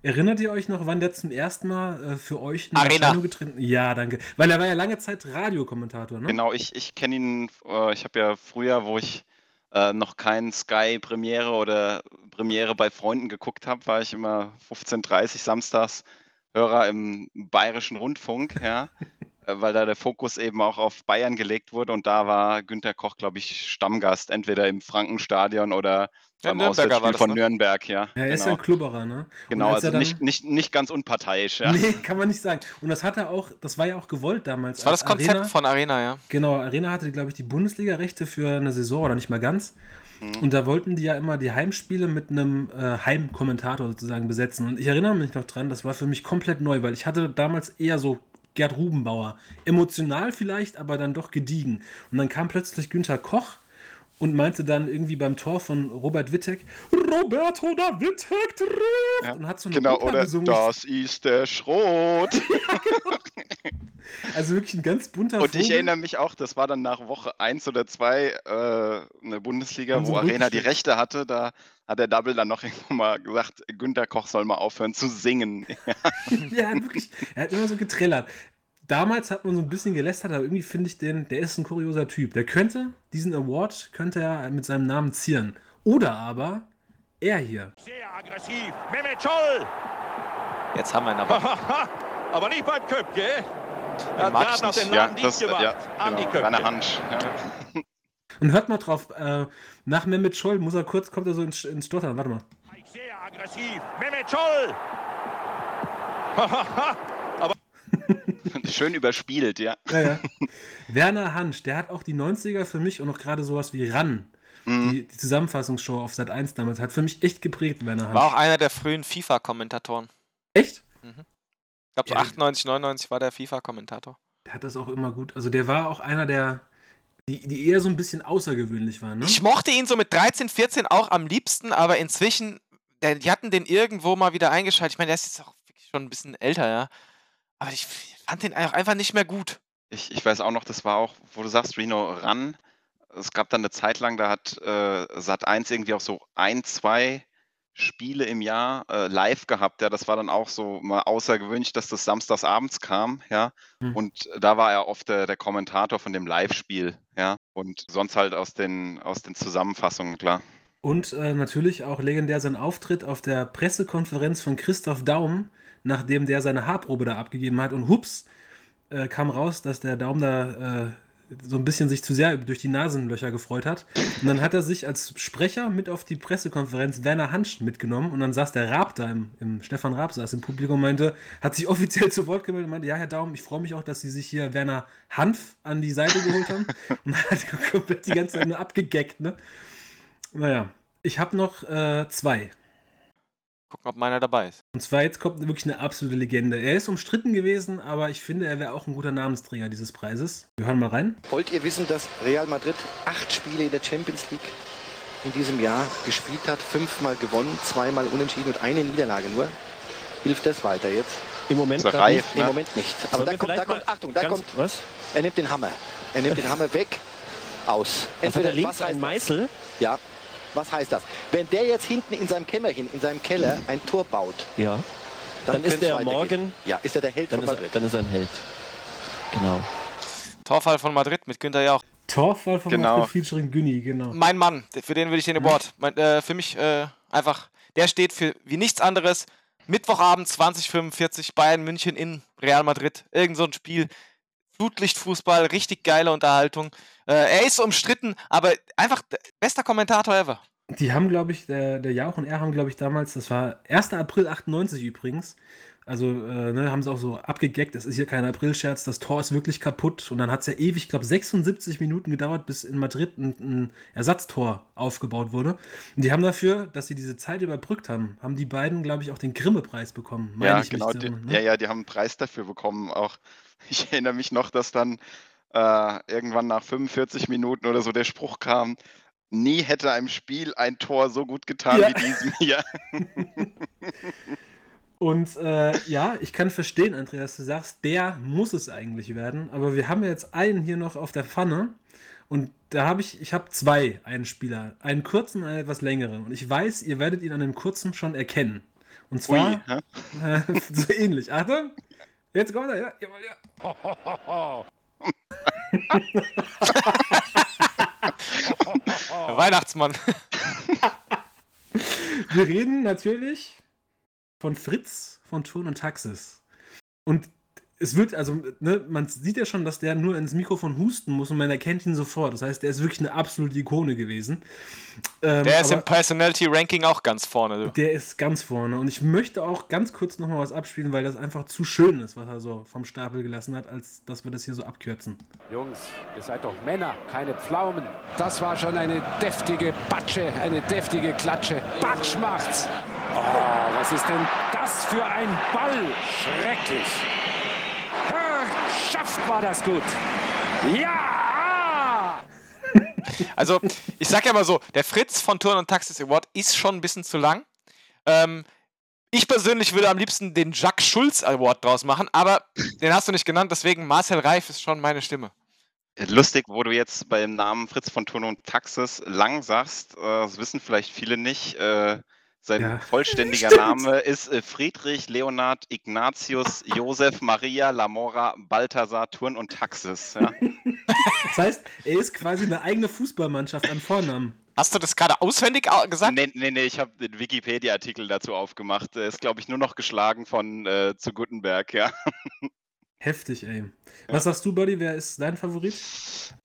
Erinnert ihr euch noch, wann der zum ersten Mal äh, für euch in Arena. Erscheinung getreten Ja, danke. Weil er war ja lange Zeit Radiokommentator, ne? Genau, ich, ich kenne ihn, äh, ich habe ja früher, wo ich äh, noch kein Sky Premiere oder Premiere bei Freunden geguckt habe, war ich immer 15.30 samstags Hörer im Bayerischen Rundfunk, ja, [laughs] weil da der Fokus eben auch auf Bayern gelegt wurde und da war Günter Koch, glaube ich, Stammgast, entweder im Frankenstadion oder Ja, beim Nürnberger war Auswärtsspiel das, von ne? Nürnberg, ja. Ja, er ist ja genau, ein Klubberer, ne? Genau als also dann- nicht, nicht, nicht ganz unparteiisch, ja. Nee, kann man nicht sagen. Und das hat er auch, das war ja auch gewollt damals. Das war das Konzept Arena, von Arena, ja. Genau, Arena hatte, glaube ich, die Bundesliga-Rechte für eine Saison oder nicht mal ganz. Mhm. Und da wollten die ja immer die Heimspiele mit einem äh, Heimkommentator sozusagen besetzen. Und ich erinnere mich noch dran, das war für mich komplett neu, weil ich hatte damals eher so Gerd Rubenbauer. Emotional vielleicht, aber dann doch gediegen. Und dann kam plötzlich Günther Koch und meinte dann irgendwie beim Tor von Robert Wittek, Roberto da Wittek trifft! Ja, und hat so eine Genau, Oper oder gesungen. das ist der Schrot. [laughs] Also wirklich ein ganz bunter Und ich Vogel. erinnere mich auch, das war dann nach Woche 1 oder 2 äh, eine Bundesliga, sie wo Arena die. Rechte hatte. Da hat der Double dann noch irgendwann mal gesagt, Günter Koch soll mal aufhören zu singen. [laughs] [laughs] Ja, wirklich. Er hat immer so getrillert. Damals hat man so ein bisschen gelästert, aber irgendwie finde ich den, der ist ein kurioser Typ. Der könnte, diesen Award könnte er mit seinem Namen zieren. Oder aber er hier. Sehr aggressiv. Mehmet Scholl. Jetzt haben wir ihn aber. [laughs] Aber nicht beim Köpke. Er hat noch nicht. den Ja, Laden das, gemacht. ja, genau, Köpke. Hansch. Ja. Und hört mal drauf, äh, nach Mehmet Scholl muss er kurz, kommt er so ins, ins Stottern. Warte mal. Sehr aggressiv. Mehmet Scholl. [laughs] [laughs] Schön überspielt, ja. Ja, ja. Werner Hansch, der hat auch die 90er für mich und auch gerade sowas wie Ran. Mhm. Die, die Zusammenfassungsshow auf Sat 1 damals hat für mich echt geprägt, Werner Hansch. War auch einer der frühen FIFA-Kommentatoren. Echt? Ich glaube, so Ja. 98, 99 war der FIFA-Kommentator. Der hat das auch immer gut. Also der war auch einer der die, die eher so ein bisschen außergewöhnlich waren, ne? Ich mochte ihn so mit 13, 14 auch am liebsten, aber inzwischen, der, die hatten den irgendwo mal wieder eingeschaltet. Ich meine, der ist jetzt auch wirklich schon ein bisschen älter, ja. Aber ich fand den auch einfach nicht mehr gut. Ich, ich weiß auch noch, das war auch, wo du sagst, Reno ran. Es gab dann eine Zeit lang, da hat äh, Sat 1 irgendwie auch so ein, zwei Spiele im Jahr äh, live gehabt. Ja, das war dann auch so mal außergewöhnlich, dass das samstags abends kam. Ja, Hm. und da war er oft der, der Kommentator von dem Live-Spiel. Ja, und sonst halt aus den, aus den Zusammenfassungen, klar. Und äh, natürlich auch legendär sein Auftritt auf der Pressekonferenz von Christoph Daum, nachdem der seine Haarprobe da abgegeben hat. Und hups, äh, kam raus, dass der Daum da äh, so ein bisschen sich zu sehr durch die Nasenlöcher gefreut hat. Und dann hat er sich als Sprecher mit auf die Pressekonferenz Werner Hansch mitgenommen. Und dann saß der Raab da im, im Stefan Raab saß im Publikum und meinte, hat sich offiziell [laughs] zu Wort gemeldet und meinte, ja, Herr Daum, ich freue mich auch, dass Sie sich hier Werner Hanf an die Seite geholt haben. [laughs] Und hat komplett die ganze Zeit nur abgegackt, ne? Naja, ich habe noch äh, zwei. Gucken, ob meiner dabei ist. Und zwar jetzt kommt wirklich eine absolute Legende. Er ist umstritten gewesen, aber ich finde, er wäre auch ein guter Namensträger dieses Preises. Wir hören mal rein. Wollt ihr wissen, dass Real Madrid acht Spiele in der Champions League in diesem Jahr gespielt hat, fünfmal gewonnen, zweimal unentschieden und eine Niederlage nur? Hilft das weiter jetzt? Im Moment grad reicht, nicht. Im Ja. Moment nicht. Aber Sollen da kommt, da kommt, Achtung, da kommt, Was? er nimmt den Hammer. Er nimmt den Hammer weg, aus. Also da links was ein? Meißel. Ja. Was heißt das? Wenn der jetzt hinten in seinem Kämmerchen, in seinem Keller ein Tor baut, Ja. Dann ist es der weitergehen. morgen- Ja, ist er der Held Dann von ist, er, Madrid. dann ist er ein Held. Genau. Torfall von Madrid mit Günther Jauch. Torfall von Genau. Madrid featuring Günni, genau. Mein Mann, für den will ich den Award. Mein, äh, für mich äh, einfach, der steht für wie nichts anderes. Mittwochabend 2045 Bayern München in Real Madrid. Irgend so ein Spiel. Flutlichtfußball, richtig geile Unterhaltung. Äh, er ist umstritten, aber einfach der bester Kommentator ever. Die haben, glaube ich, der, der Jauch und er haben, glaube ich, damals, das war 1. April 98 übrigens, also äh, ne, haben sie auch so abgegackt, das ist hier kein Aprilscherz, das Tor ist wirklich kaputt. Und dann hat es ja ewig, ich glaube, 76 Minuten gedauert, bis in Madrid ein, ein Ersatztor aufgebaut wurde. Und die haben dafür, dass sie diese Zeit überbrückt haben, haben die beiden, glaube ich, auch den Grimme-Preis bekommen. meine Ja, ich mich genau. zu Die, ne? ja, ja, die haben einen Preis dafür bekommen. Auch [laughs] ich erinnere mich noch, dass dann äh, irgendwann nach 45 Minuten oder so der Spruch kam, nie hätte einem Spiel ein Tor so gut getan Ja. wie diesem [laughs] hier. Und äh, ja, ich kann verstehen, Andreas, du sagst, der muss es eigentlich werden. Aber wir haben jetzt einen hier noch auf der Pfanne. Und da habe ich, ich habe zwei Einspieler. Einen kurzen und einen etwas längeren. Und ich weiß, ihr werdet ihn an dem kurzen schon erkennen. Und Ui, zwar hä? äh, [laughs] so ähnlich. Achtung! Jetzt kommt er, ja, ja. [laughs] Weihnachtsmann. Wir reden natürlich von Fritz von Turn und Taxis. Und es wird, also, ne, man sieht ja schon, dass der nur ins Mikrofon husten muss und man erkennt ihn sofort. Das heißt, der ist wirklich eine absolute Ikone gewesen. Ähm, Der ist aber im Personality Ranking auch ganz vorne. Du. der ist ganz vorne. Und ich möchte auch ganz kurz nochmal was abspielen, weil das einfach zu schön ist, was er so vom Stapel gelassen hat, als dass wir das hier so abkürzen. Jungs, ihr seid doch Männer, keine Pflaumen. Das war schon eine deftige Batsche, eine deftige Klatsche. Batsch macht's. Oh, was ist denn das für ein Ball? Schrecklich. War das gut. Ja! Also, ich sag ja mal so, der Fritz von Turn und Taxis Award ist schon ein bisschen zu lang. Ähm, ich persönlich würde am liebsten den Jacques Schulz Award draus machen, aber den hast du nicht genannt, deswegen Marcel Reif ist schon meine Stimme. Lustig, wo du jetzt beim Namen Fritz von Turn und Taxis lang sagst, äh, das wissen vielleicht viele nicht. Äh, sein Ja. vollständiger Stimmt. Name ist äh, Friedrich Leonhard Ignatius Josef Maria Lamora Balthasar Turn und Taxis. Ja. [laughs] Das heißt, er ist quasi eine eigene Fußballmannschaft an Vornamen. Hast du das gerade auswendig au- gesagt? Nee, nee, nee, ich habe den Wikipedia-Artikel dazu aufgemacht. Er ist, glaube ich, nur noch geschlagen von äh, zu Gutenberg, ja. Heftig, ey. Was sagst du, Buddy? Wer ist dein Favorit?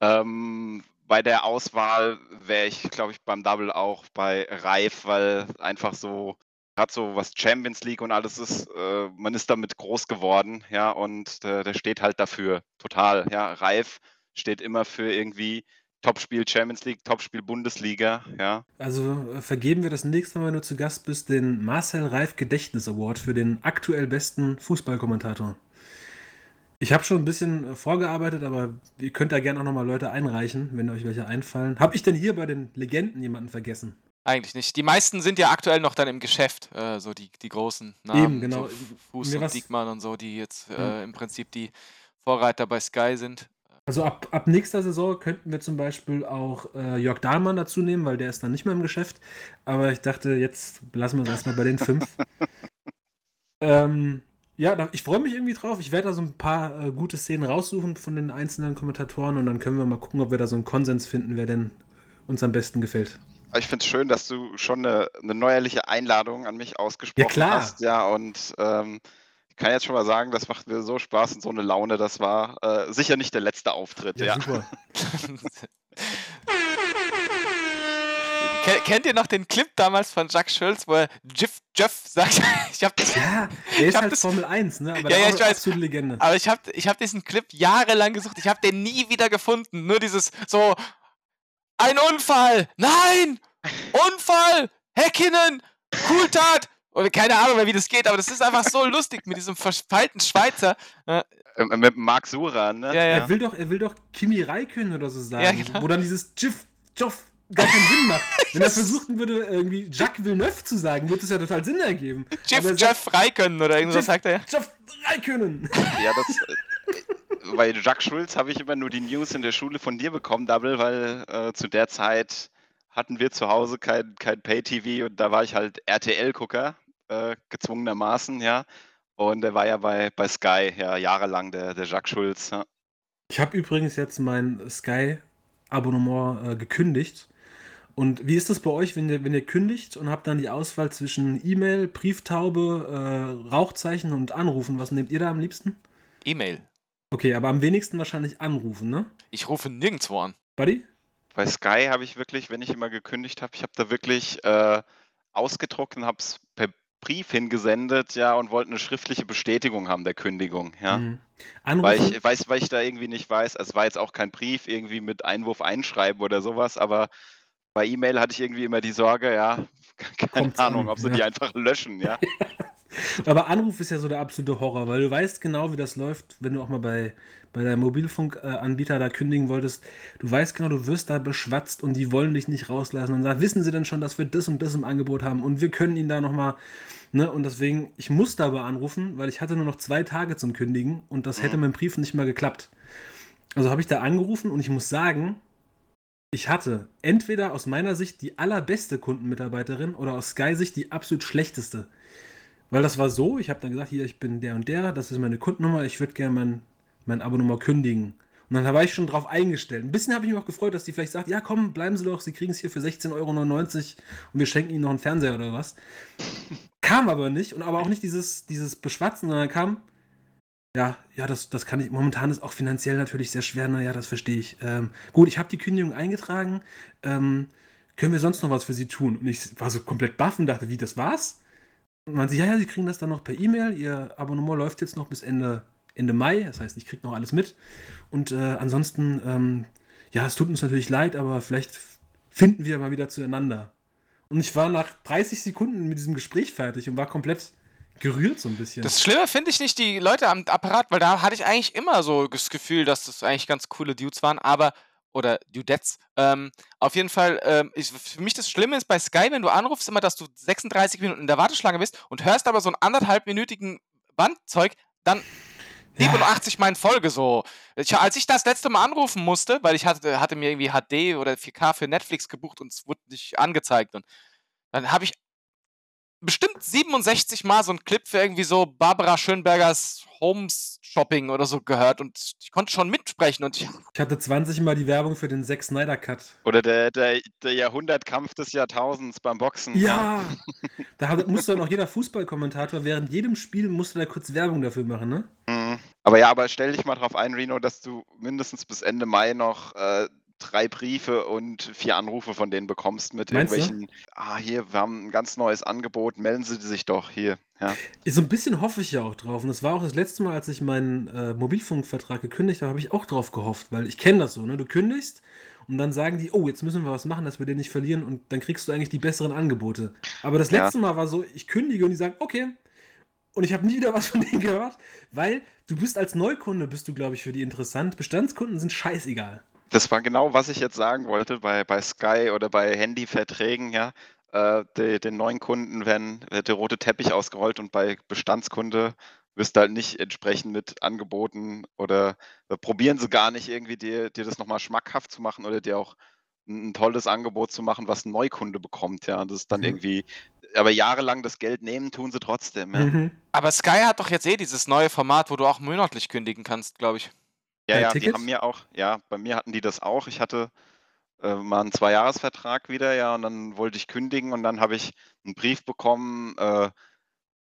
Ähm, bei der Auswahl wäre ich, glaube ich, beim Double auch bei Reif, weil einfach so, gerade so was Champions League und alles ist, äh, man ist damit groß geworden, ja, und äh, der steht halt dafür total, ja. Reif steht immer für irgendwie Topspiel Champions League, Topspiel Bundesliga, ja. Also äh, vergeben wir das nächste Mal, wenn du zu Gast bist, den Marcel Reif Gedächtnis Award für den aktuell besten Fußballkommentator. Ich habe schon ein bisschen äh, vorgearbeitet, aber ihr könnt da gerne auch nochmal Leute einreichen, wenn euch welche einfallen. Habe ich denn hier bei den Legenden jemanden vergessen? Eigentlich nicht. Die meisten sind ja aktuell noch dann im Geschäft, äh, so die, die großen Namen. Eben, genau. So Fuß Mir und Diekmann und so, die jetzt äh, im Prinzip die Vorreiter bei Sky sind. Also ab, ab nächster Saison könnten wir zum Beispiel auch äh, Jörg Dahlmann dazu nehmen, weil der ist dann nicht mehr im Geschäft. Aber ich dachte, jetzt lassen wir es erstmal bei den fünf. [laughs] ähm, ja, da, ich freue mich irgendwie drauf. Ich werde da so ein paar äh, gute Szenen raussuchen von den einzelnen Kommentatoren und dann können wir mal gucken, ob wir da so einen Konsens finden, wer denn uns am besten gefällt. Ich finde es schön, dass du schon eine, eine neuerliche Einladung an mich ausgesprochen klar. hast. Ja, und ähm, ich kann jetzt schon mal sagen, das macht mir so Spaß und so eine Laune. Das war äh, sicher nicht der letzte Auftritt. Ja, super. [laughs] Ken- Kennt ihr noch den Clip damals von Jacques Schulz, wo er Jeff, Jeff sagt, [laughs] ich habe das, Ja, er Ich ist hab halt das- Formel 1, ne? Aber Ja, der ja, ich weiß. absolute Legende. aber ich habe ich hab diesen Clip jahrelang gesucht, ich habe den nie wieder gefunden. Nur dieses so, ein Unfall, nein, Unfall, Häkkinen, Cooltat. Oder keine Ahnung mehr, wie das geht, aber das ist einfach so lustig mit diesem verpeilten Schweizer. Äh, mit Marc Sura, ne? Ja, ja. Er will doch, er will doch Kimi Räikkönen oder so sagen, Ja, genau. wo dann dieses Jiff, Joff gar keinen Sinn macht. [laughs] Wenn er versuchen würde, irgendwie Jacques Villeneuve zu sagen, würde es ja total Sinn ergeben. Jeff, er sagt, Jeff Raikön oder irgendwas Jeff- sagt er ja. Joff Räikkönen. Ja, das. Äh, bei Jacques Schulz habe ich immer nur die News in der Schule von dir bekommen, Double, weil äh, zu der Zeit hatten wir zu Hause kein, kein Pay-TV und da war ich halt RTL-Gucker, äh, gezwungenermaßen, ja. Und der war ja bei, bei Sky, ja, jahrelang, der, der Jacques Schulz. Ja. Ich habe übrigens jetzt mein Sky-Abonnement äh, gekündigt. Und wie ist das bei euch, wenn ihr, wenn ihr kündigt und habt dann die Auswahl zwischen E-Mail, Brieftaube, äh, Rauchzeichen und Anrufen? Was nehmt ihr da am liebsten? E-Mail. Okay, aber am wenigsten wahrscheinlich anrufen, ne? Ich rufe nirgendwo an. Buddy? Bei Sky habe ich wirklich, wenn ich immer gekündigt habe, ich habe da wirklich äh, ausgedruckt und habe es per Brief hingesendet, ja, und wollte eine schriftliche Bestätigung haben der Kündigung, ja. Mhm. Weil Anrufen? ich weiß, weil ich da irgendwie nicht weiß, es war jetzt auch kein Brief irgendwie mit Einwurf einschreiben oder sowas, aber bei E-Mail hatte ich irgendwie immer die Sorge, ja, [laughs] keine Kommt's Ahnung, an, ob sie ja. die einfach löschen, ja. [laughs] Aber Anruf ist ja so der absolute Horror, weil du weißt genau, wie das läuft, wenn du auch mal bei, bei deinem Mobilfunkanbieter da kündigen wolltest. Du weißt genau, du wirst da beschwatzt und die wollen dich nicht rauslassen. Und da wissen sie dann schon, dass wir das und das im Angebot haben und wir können ihnen da nochmal, ne? Und deswegen, ich musste aber anrufen, weil ich hatte nur noch zwei Tage zum Kündigen und das hätte Mhm. mit dem Brief nicht mal geklappt. Also habe ich da angerufen und ich muss sagen, ich hatte entweder aus meiner Sicht die allerbeste Kundenmitarbeiterin oder aus Sky-Sicht die absolut schlechteste. Weil das war so, ich habe dann gesagt, hier, ich bin der und der, das ist meine Kundennummer, ich würde gerne mein, mein Abonnement kündigen. Und dann war ich schon drauf eingestellt. Ein bisschen habe ich mich auch gefreut, dass die vielleicht sagt, ja komm, bleiben Sie doch, Sie kriegen es hier für 16,99 Euro und wir schenken Ihnen noch einen Fernseher oder was. Kam aber nicht und aber auch nicht dieses, dieses Beschwatzen, sondern kam, ja, ja, das, das kann ich, momentan ist auch finanziell natürlich sehr schwer, naja, das verstehe ich. Ähm, gut, ich habe die Kündigung eingetragen, ähm, können wir sonst noch was für Sie tun? Und ich war so komplett baff und dachte, wie, das war's? Und man sagt, ja, ja, Sie kriegen das dann noch per E-Mail. Ihr Abonnement läuft jetzt noch bis Ende, Ende Mai. Das heißt, ich kriege noch alles mit. Und äh, ansonsten, ähm, ja, es tut uns natürlich leid, aber vielleicht finden wir mal wieder zueinander. Und ich war nach 30 Sekunden mit diesem Gespräch fertig und war komplett gerührt so ein bisschen. Das Schlimme finde ich nicht die Leute am Apparat, weil da hatte ich eigentlich immer so das Gefühl, dass das eigentlich ganz coole Dudes waren, aber oder Dudettes. Ähm, auf jeden Fall, ähm, ich, für mich das Schlimme ist bei Sky, wenn du anrufst, immer, dass du 36 Minuten in der Warteschlange bist und hörst aber so einen anderthalbminütigen Bandzeug, dann 87 Mal in Folge so. Ich, als ich das letzte Mal anrufen musste, weil ich hatte, hatte mir irgendwie HD oder 4K für Netflix gebucht und es wurde nicht angezeigt und dann habe ich bestimmt 67 Mal so einen Clip für irgendwie so Barbara Schönbergers Homes Shopping oder so gehört und ich konnte schon mitsprechen und ich, Ich hatte 20 Mal die Werbung für den Zack Snyder Cut. Oder der, der, der Jahrhundertkampf des Jahrtausends beim Boxen. Ja! da hat, musste dann auch jeder Fußballkommentator während jedem Spiel musste da kurz Werbung dafür machen, ne? Mhm. Aber ja, aber stell dich mal drauf ein, Reno, dass du mindestens bis Ende Mai noch äh, drei Briefe und vier Anrufe von denen bekommst mit Meinst du? irgendwelchen, ah, hier, wir haben ein ganz neues Angebot, melden Sie sich doch hier. Ja. So ein bisschen hoffe ich ja auch drauf. Und das war auch das letzte Mal, als ich meinen äh, Mobilfunkvertrag gekündigt habe, habe ich auch drauf gehofft, weil ich kenne das so, ne? Du kündigst und dann sagen die, oh, jetzt müssen wir was machen, dass wir den nicht verlieren und dann kriegst du eigentlich die besseren Angebote. Aber das Ja. letzte Mal war so, ich kündige und die sagen, okay. und ich habe nie wieder was von denen gehört, weil du bist als Neukunde, bist du, glaube ich, für die interessant. Bestandskunden sind scheißegal. Das war genau, was ich jetzt sagen wollte bei, bei Sky oder bei Handyverträgen, ja. Äh, die, den neuen Kunden werden, wird der rote Teppich ausgerollt und bei Bestandskunde wirst du halt nicht entsprechend mit Angeboten oder äh, probieren sie gar nicht irgendwie dir, dir das nochmal schmackhaft zu machen oder dir auch ein, ein tolles Angebot zu machen, was ein Neukunde bekommt, ja. Und das ist dann Mhm. irgendwie, aber jahrelang das Geld nehmen, tun sie trotzdem, ja. Mhm. Aber Sky hat doch jetzt eh dieses neue Format, wo du auch monatlich kündigen kannst, glaube ich. Ja, Bei ja, die Tickets? haben mir auch, ja, bei mir hatten die das auch. Ich hatte äh, mal einen Zweijahresvertrag wieder, ja, und dann wollte ich kündigen und dann habe ich einen Brief bekommen, äh,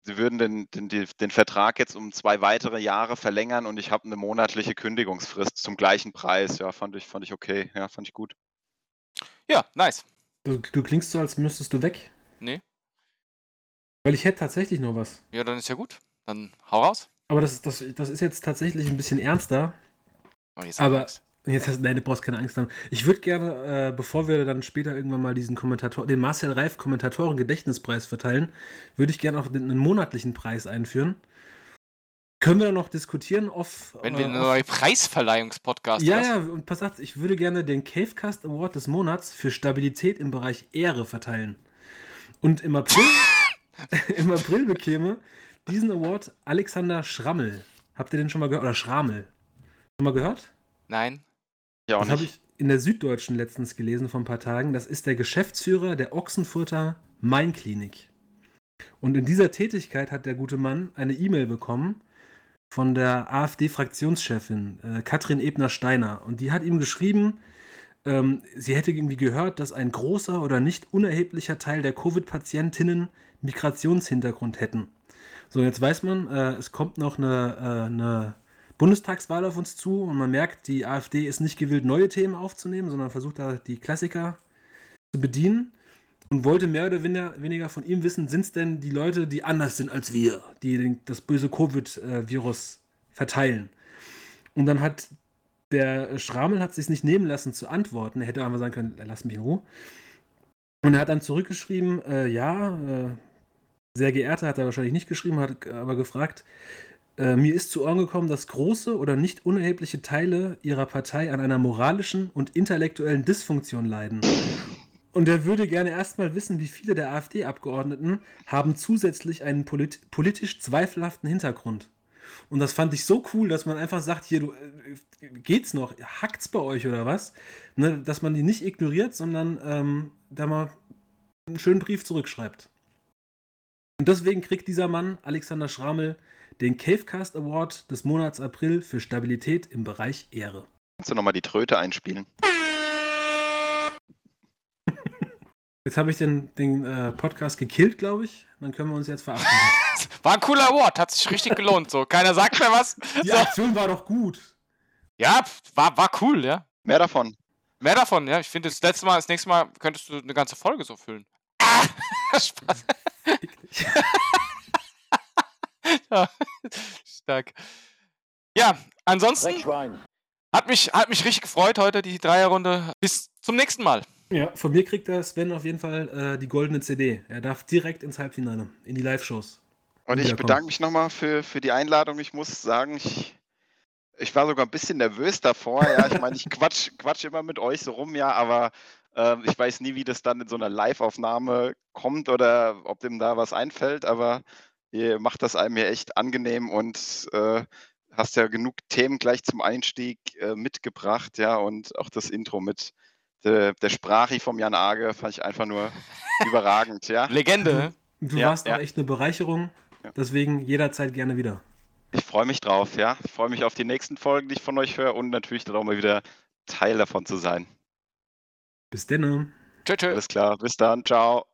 sie würden den, den, die- den Vertrag jetzt um zwei weitere Jahre verlängern und ich habe eine monatliche Kündigungsfrist zum gleichen Preis. Ja, fand ich, fand ich okay. Ja, fand ich gut. Ja, nice. Du, du klingst so, als müsstest du weg. Nee. Weil ich hätte tatsächlich noch was. Ja, dann ist ja gut. Dann hau raus. Aber das, das, das ist jetzt tatsächlich ein bisschen ernster. Oh, jetzt Aber- Angst. Jetzt hast, nein, du brauchst keine Angst haben. Ich würde gerne, äh, bevor wir dann später irgendwann mal diesen Kommentator, den Marcel Reif Kommentatoren-Gedächtnispreis verteilen, würde ich gerne auch den, einen monatlichen Preis einführen. Können wir noch diskutieren, off, Wenn wir äh, einen off- neuen Preisverleihungspodcast Ja, hast. ja, und pass auf, ich würde gerne den Cavecast Award des Monats für Stabilität im Bereich Ehre verteilen. Und im April, [laughs] im April bekäme diesen Award Alexander Schrammel. Habt ihr den schon mal gehört? Oder Schramel? Schon mal gehört? Nein. Ja, auch Das habe ich in der Süddeutschen letztens gelesen vor ein paar Tagen. Das ist der Geschäftsführer der Ochsenfurter Main-Klinik. Und in dieser Tätigkeit hat der gute Mann eine E-Mail bekommen von der AfD-Fraktionschefin äh, Katrin Ebner-Steiner. Und die hat ihm geschrieben, ähm, sie hätte irgendwie gehört, dass ein großer oder nicht unerheblicher Teil der Covid-Patientinnen Migrationshintergrund hätten. So, jetzt weiß man, äh, es kommt noch eine, äh, eine Bundestagswahl auf uns zu und man merkt, die AfD ist nicht gewillt, neue Themen aufzunehmen, sondern versucht da die Klassiker zu bedienen und wollte mehr oder weniger, von ihm wissen, sind es denn die Leute, die anders sind als wir, die das böse Covid-Virus verteilen. Und dann hat der Schramel hat sich nicht nehmen lassen zu antworten. Er hätte einfach sagen können, lass mich in Ruhe. Und er hat dann zurückgeschrieben, äh, ja, äh, sehr geehrter hat er wahrscheinlich nicht geschrieben, hat aber gefragt, äh, mir ist zu Ohren gekommen, dass große oder nicht unerhebliche Teile ihrer Partei an einer moralischen und intellektuellen Dysfunktion leiden. Und er würde gerne erstmal wissen, wie viele der AfD-Abgeordneten haben zusätzlich einen polit politisch zweifelhaften Hintergrund. Und das fand ich so cool, dass man einfach sagt, hier, du, äh, geht's noch? Hackt's bei euch oder was? Ne, dass man die nicht ignoriert, sondern ähm, da mal einen schönen Brief zurückschreibt. Und deswegen kriegt dieser Mann, Alexander Schramel, den Cavecast Award des Monats April für Stabilität im Bereich Ehre. Kannst du nochmal die Tröte einspielen? [laughs] Jetzt habe ich den, den äh, Podcast gekillt, glaube ich. Dann können wir uns jetzt verabschieden. [laughs] War ein cooler Award, hat sich richtig gelohnt. So, keiner sagt mehr was. [laughs] Die So. Aktion war doch gut. Ja, war, war cool, ja. Mehr davon. Mehr davon, ja. Ich finde, das letzte Mal, das nächste Mal könntest du eine ganze Folge so füllen. Ah! Spaß. [laughs] ja, stark. Ja, ansonsten hat mich, hat mich richtig gefreut heute, die Dreierrunde. Bis zum nächsten Mal. Ja, von mir kriegt der Sven auf jeden Fall äh, die goldene CD. Er darf direkt ins Halbfinale, in die Live-Shows. Und ich bedanke mich nochmal für, für die Einladung. Ich muss sagen, ich, ich war sogar ein bisschen nervös davor. Ja, ich meine, ich quatsch, quatsch immer mit euch so rum, ja, aber ähm, ich weiß nie, wie das dann in so einer Live-Aufnahme kommt oder ob dem da was einfällt, aber ihr macht das einem hier echt angenehm und äh, hast ja genug Themen gleich zum Einstieg äh, mitgebracht, ja, und auch das Intro mit der, der Sprachi vom Jan Age fand ich einfach nur überragend, ja. Legende. Du Ja, warst ja. auch echt eine Bereicherung. Ja. Deswegen jederzeit gerne wieder. Ich freue mich drauf, ja. Ich freue mich auf die nächsten Folgen, die ich von euch höre und natürlich dann auch mal wieder Teil davon zu sein. Bis denn. Tschö, tschö. Alles klar, bis dann, ciao.